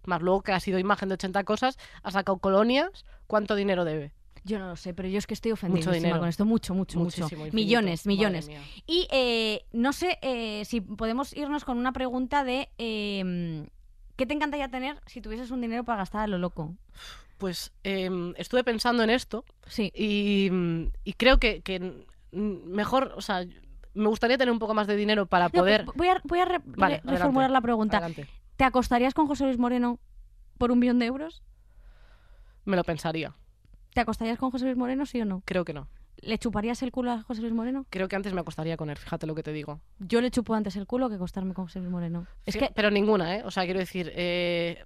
Más luego que ha sido imagen de 80 cosas, ha sacado colonias. ¿Cuánto dinero debe? Yo no lo sé, pero yo es que estoy dinero. con esto. Mucho, mucho, mucho. Infinito. Millones, millones. Y eh, no sé eh, si podemos irnos con una pregunta de. eh, ¿Qué te encantaría tener si tuvieses un dinero para gastar a lo loco? Pues em, estuve pensando en esto Sí. y, y creo que, que, mejor, o sea, me gustaría tener un poco más de dinero para No, poder... vo- voy a, voy a re- Vale, re- adelante. reformular la pregunta. Adelante. ¿Te acostarías con José Luis Moreno por un millón de euros? Me lo pensaría. ¿Te acostarías con José Luis Moreno, sí o no? Creo que no. ¿Le chuparías el culo a José Luis Moreno? Creo que antes me acostaría con él, fíjate lo que te digo. Yo le chupo antes el culo que acostarme con José Luis Moreno. Es que Pero ninguna, ¿eh? O sea, quiero decir... eh,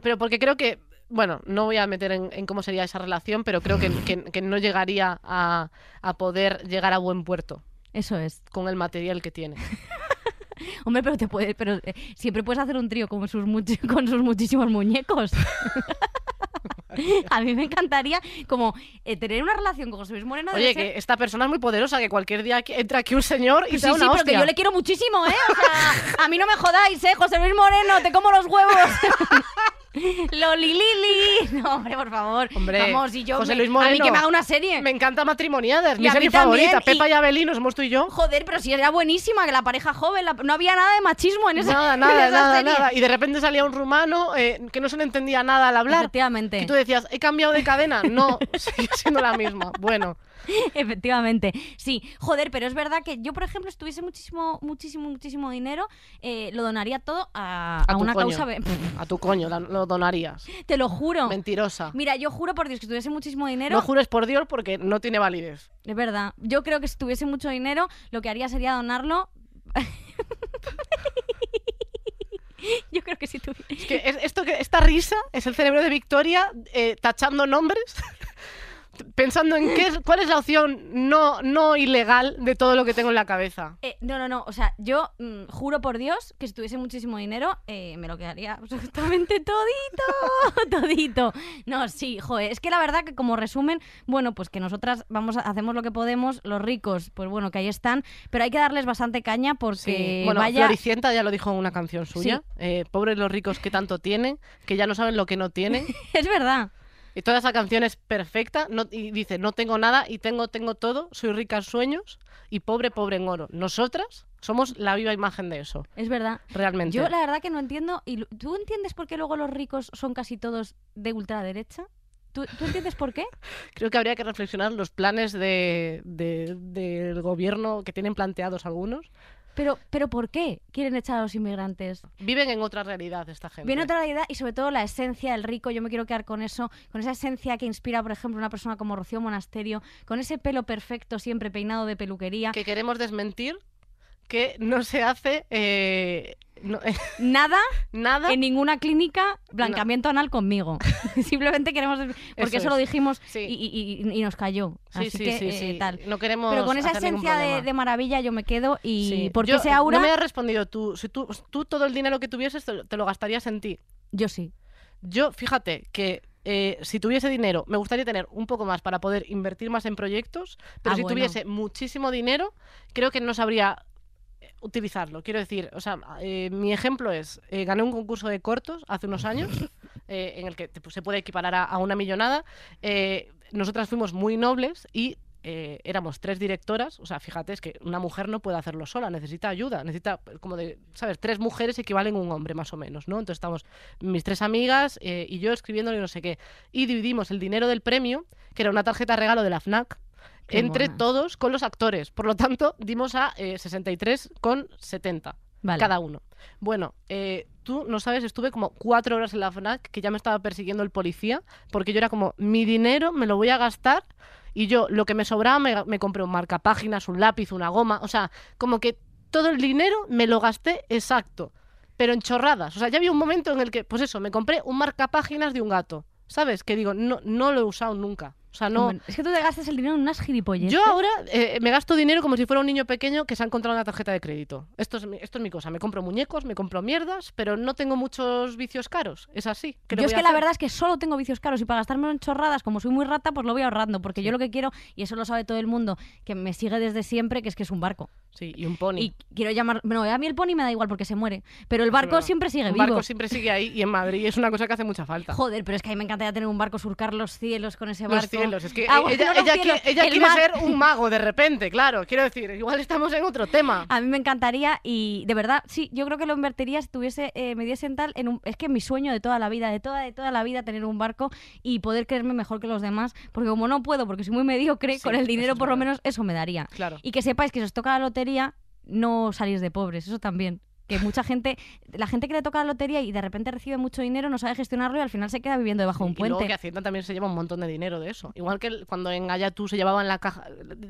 pero- porque creo que... Bueno, no voy a meter en, en cómo sería esa relación, pero creo que, que- que no llegaría a, a poder llegar a buen puerto eso es. con el material que tiene. Hombre, pero te puede, pero eh, siempre puedes hacer un trío con sus, con sus muchísimos muñecos. A mí me encantaría como eh, tener una relación con José Luis Moreno. Oye, ser- que esta persona es muy poderosa, que cualquier día entra aquí un señor y Sí, te da sí, una pero que hostia. yo le quiero muchísimo, ¿eh? O sea, a mí no me jodáis, ¿eh? José Luis Moreno, te como los huevos. Loli Lili. No, hombre, por favor. Hombre, Vamos, y yo José me- Luis A Moreno. mí que me haga una serie. Me encanta matrimoniadas, mi a serie favorita. y- Pepa y Abelino, somos tú y yo. Joder, pero si era buenísima, que la pareja joven, la- no había nada de machismo en esa, Nada, en nada, esa nada, serie. nada. Y de repente salía un rumano eh, que no se le entendía nada al hablar. Efectivamente. Y tú decías, ¿he cambiado de cadena? No, sigue siendo la misma. Bueno, Efectivamente, sí. Joder, pero es verdad que yo, por ejemplo, si tuviese muchísimo, muchísimo, muchísimo dinero, eh, lo donaría todo a, A a tu una coño. causa. a tu coño, la- lo donarías. Te lo juro. Mentirosa. Mira, yo juro por Dios que si tuviese muchísimo dinero, No jures por Dios porque no tiene validez. es verdad. Yo creo que si tuviese mucho dinero, lo que haría sería donarlo. yo creo que si tuviese. Es que es- esto esta risa es el cerebro de Victoria eh, tachando nombres, pensando en qué es, cuál es la opción no, no ilegal de todo lo que tengo en la cabeza. Eh, no, no, no. O sea, yo mm, juro por Dios que si tuviese muchísimo dinero, eh, me lo quedaría absolutamente todito. todito. No, sí, joder. Es que la verdad que como resumen, bueno, pues que nosotras vamos a, hacemos lo que podemos, los ricos, pues bueno, que ahí están, pero hay que darles bastante caña porque Sí. Bueno, vaya. Floricienta ya lo dijo en una canción suya. Eh, pobres los ricos que tanto tienen, que ya no saben lo que no tienen. es verdad. Y toda esa canción es perfecta. No, y dice, no tengo nada y tengo, tengo todo. Soy rica en sueños y pobre, pobre en oro. Nosotras somos la viva imagen de eso, Es verdad. realmente. Yo la verdad que no entiendo. Y ¿Tú entiendes por qué luego los ricos son casi todos de ultraderecha? ¿Tú, ¿Tú entiendes por qué? Creo que habría que reflexionar los planes de, de- del gobierno que tienen planteados algunos. Pero, pero ¿por qué quieren echar a los inmigrantes? Viven en otra realidad esta gente. Viene otra realidad y sobre todo la esencia del rico. Yo me quiero quedar con eso, con esa esencia que inspira, por ejemplo, una persona como Rocío Monasterio, con ese pelo perfecto, siempre peinado de peluquería. Que queremos desmentir que no se hace eh, no- Nada nada. en ninguna clínica blancamiento anal conmigo. Simplemente queremos. Porque eso, Eso lo dijimos Sí. y, y- nos cayó. Sí, Así sí, que sí, eh, tal. No queremos. Pero con esa esencia de, de maravilla yo me quedo y porque Yo- ese aura. No me has respondido tú. Si tú, tú todo el dinero que tuvieses te, te lo gastarías en ti. Yo sí. Yo, fíjate que eh, si tuviese dinero, me gustaría tener un poco más para poder invertir más en proyectos, pero Ah, si bueno. tuviese muchísimo dinero, creo que no sabría utilizarlo. Quiero decir, o sea, eh, mi ejemplo es, eh, gané un concurso de cortos hace unos años, eh, en el que pues, se puede equiparar a, a una millonada. Nosotras fuimos muy nobles y eh, éramos tres directoras, o sea, fíjate, es que una mujer no puede hacerlo sola, necesita ayuda, necesita como de, ¿sabes? Tres mujeres equivalen a un hombre más o menos, ¿no? Entonces estamos mis tres amigas eh, y yo escribiéndole no sé qué. Y dividimos el dinero del premio, que era una tarjeta regalo de la FNAC, Qué entre todos con los actores. Por lo tanto, dimos a eh, 63,70 Vale. cada uno. Bueno, eh, tú no sabes, estuve como cuatro horas en la FNAC que ya me estaba persiguiendo el policía porque yo era como, mi dinero me lo voy a gastar y yo lo que me sobraba me, me compré un marcapáginas, un lápiz, una goma, o sea, como que todo el dinero me lo gasté exacto. pero en chorradas. O sea, ya había un momento en el que, pues eso, me compré un marcapáginas de un gato. ¿Sabes? Que digo, no, no lo he usado nunca. O sea, no. Es que tú te gastas el dinero en unas gilipolleces. Yo ahora eh, me gasto dinero como si fuera un niño pequeño que se ha encontrado una tarjeta de crédito. Esto es, mi, esto es mi cosa. Me compro muñecos, me compro mierdas, pero no tengo muchos vicios caros. Es así. ¿Qué le Yo es que la verdad es que solo tengo vicios caros y para gastármelo en chorradas, como soy muy rata, pues lo voy ahorrando, porque yo lo que quiero, y eso lo sabe todo el mundo, que me sigue desde siempre, que es que es un barco. Sí, y un pony. Y quiero llamar... Bueno, a mí el pony me da igual porque se muere, pero el barco siempre sigue vivo. barco siempre sigue ahí y en Madrid es una cosa que hace mucha falta. Joder, pero es que a mí me encantaría tener un barco, surcar los cielos con ese barco. Los cielos, es que Ah, bueno, ella, no los ella cielos, quiere, ella el quiere mar. ser un mago de repente, claro. Quiero decir, igual estamos en otro tema. A mí me encantaría y de verdad, sí, yo creo que lo invertiría si tuviese, eh, me diesen tal, en un, es que mi sueño de toda la vida, de toda, de toda la vida, tener un barco y poder creerme mejor que los demás, porque como no puedo, porque soy muy mediocre, Sí, con el dinero por lo menos eso me daría. Claro. Y que sepáis que si os toca la lotería, no salís de pobres, eso también. Que mucha gente, la gente que le toca la lotería y de repente recibe mucho dinero no sabe gestionarlo y al final se queda viviendo debajo de un Y luego puente. que Hacienda también se lleva un montón de dinero de eso. Igual que cuando en Ayatú se llevaban la caja,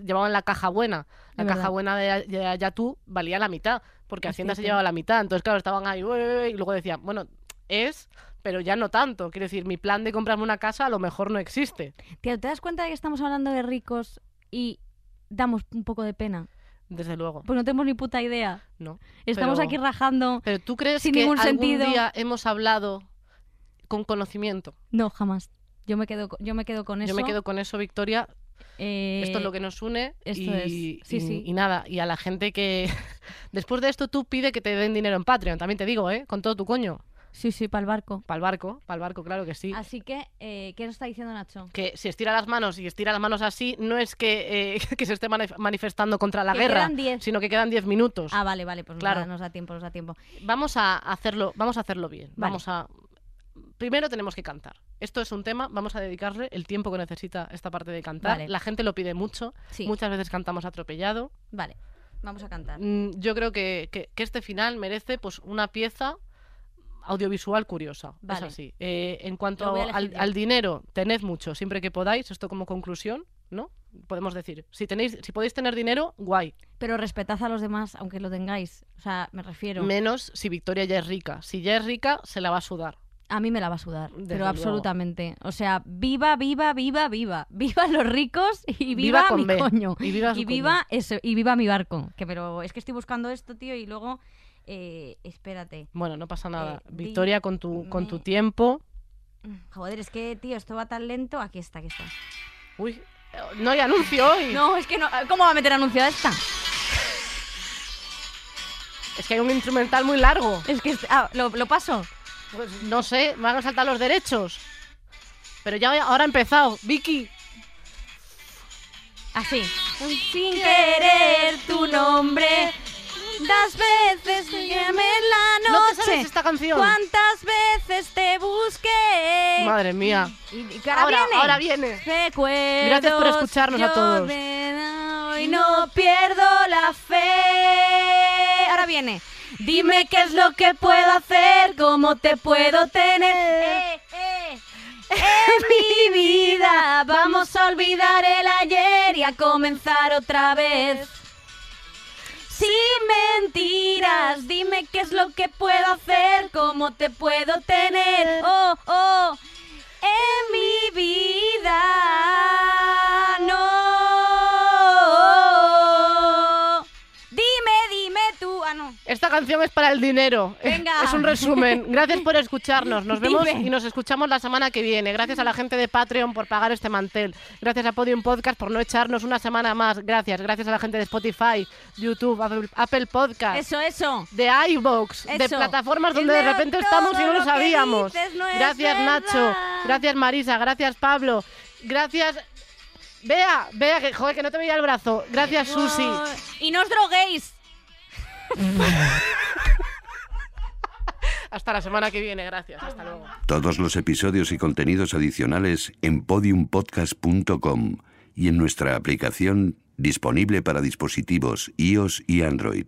llevaban la caja buena. La Es caja verdad. buena de, Ayatú valía la mitad, porque Es Hacienda se llevaba la mitad. Entonces, claro, estaban ahí y luego decían, bueno, es, pero ya no tanto. Quiero decir, mi plan de comprarme una casa a lo mejor no existe. Tío, ¿te das cuenta de que estamos hablando de ricos y damos un poco de pena? Desde luego, Pues no tenemos ni puta idea. ¿no? Estamos Pero- aquí rajando. Pero tú crees Sin que ningún algún sentido. día hemos hablado con conocimiento. No, jamás. Yo me quedo, yo me quedo con eso. Yo me quedo con eso, Victoria. Eh, Esto es lo que nos une. esto y, es. Sí, y- sí. y nada, y a la gente que. Después de esto, tú pide que te den dinero en Patreon. También te digo, ¿eh? Con todo tu coño. Sí, sí, para el barco. Para el barco, para el barco, claro que sí. Así que, eh, ¿qué nos está diciendo Nacho? Que si estira las manos y estira las manos así, no es que, eh, que se esté manif- manifestando contra la Que guerra, quedan 10. sino que quedan 10 minutos. Ah, vale, vale, pues nos Claro. da- nos da tiempo, nos da tiempo. Vamos a hacerlo, vamos a hacerlo bien. Vale. Vamos a. Primero tenemos que cantar. Esto es un tema, vamos a dedicarle el tiempo que necesita esta parte de cantar. Vale. La gente lo pide mucho. Sí. Muchas veces cantamos atropellado. Vale, vamos a cantar. Mm, Yo creo que, que- que este final merece pues una pieza audiovisual curiosa. Vale. Es así. Eh, en cuanto al, al dinero, tened mucho siempre que podáis. Esto como conclusión, ¿no? Podemos decir, si tenéis, si podéis tener dinero, guay. Pero respetad a los demás, aunque lo tengáis. O sea, me refiero. Menos si Victoria ya es rica. Si ya es rica, se la va a sudar. A mí me la va a sudar, Desde pero luego. absolutamente. O sea, viva, viva, viva, viva. Viva los ricos y Viva mi B. coño. Y viva Y viva eso, y viva mi barco. Que pero es que estoy buscando esto, tío, y luego eh, espérate. Bueno, no pasa nada. Eh, Victoria, con tu, con tu tiempo. Joder, es que, tío, esto va tan lento. Aquí está, aquí está. Uy, no hay anuncio hoy. No, es que no. ¿Cómo va a meter anuncio a esta? Es que hay un instrumental muy largo. Es que. Ah, lo, lo paso. Pues no sé, me van a saltar los derechos. Pero ya ahora ha empezado. Vicky, Así. Sin querer tu nombre. Das veces que en la ¿no te noche. sabes esta canción? ¿Cuántas veces te busqué? Madre mía. Y, y ahora, Ahora, viene. ahora viene. Recuerdos, Gracias por escucharnos a todos. doy, no pierdo la fe. Ahora viene. Dime qué es lo que puedo hacer, cómo te puedo tener. Eh, eh. En mi vida vamos a olvidar el ayer y a comenzar otra vez. Sin mentiras, dime qué es lo que puedo hacer, cómo te puedo tener. Oh, oh, en mi vida. Esta canción es para el dinero. Venga. Es un resumen. Gracias por escucharnos. Nos vemos Dime. y nos escuchamos la semana que viene. Gracias a la gente de Patreon por pagar este mantel. Gracias a Podium Podcast por no echarnos una semana más. Gracias. Gracias a la gente de Spotify, YouTube, Apple, Podcast. Eso, eso. de iVoox, de plataformas donde de repente estamos y no lo sabíamos. dices no es gracias Nacho, gracias Marisa, gracias Pablo, gracias Vea, vea que joder que no te veía el brazo. Gracias Susi. Y no os droguéis. Hasta la semana que viene, gracias. Hasta luego. Todos los episodios y contenidos adicionales en podiumpodcast.com y en nuestra aplicación disponible para dispositivos iOS y Android.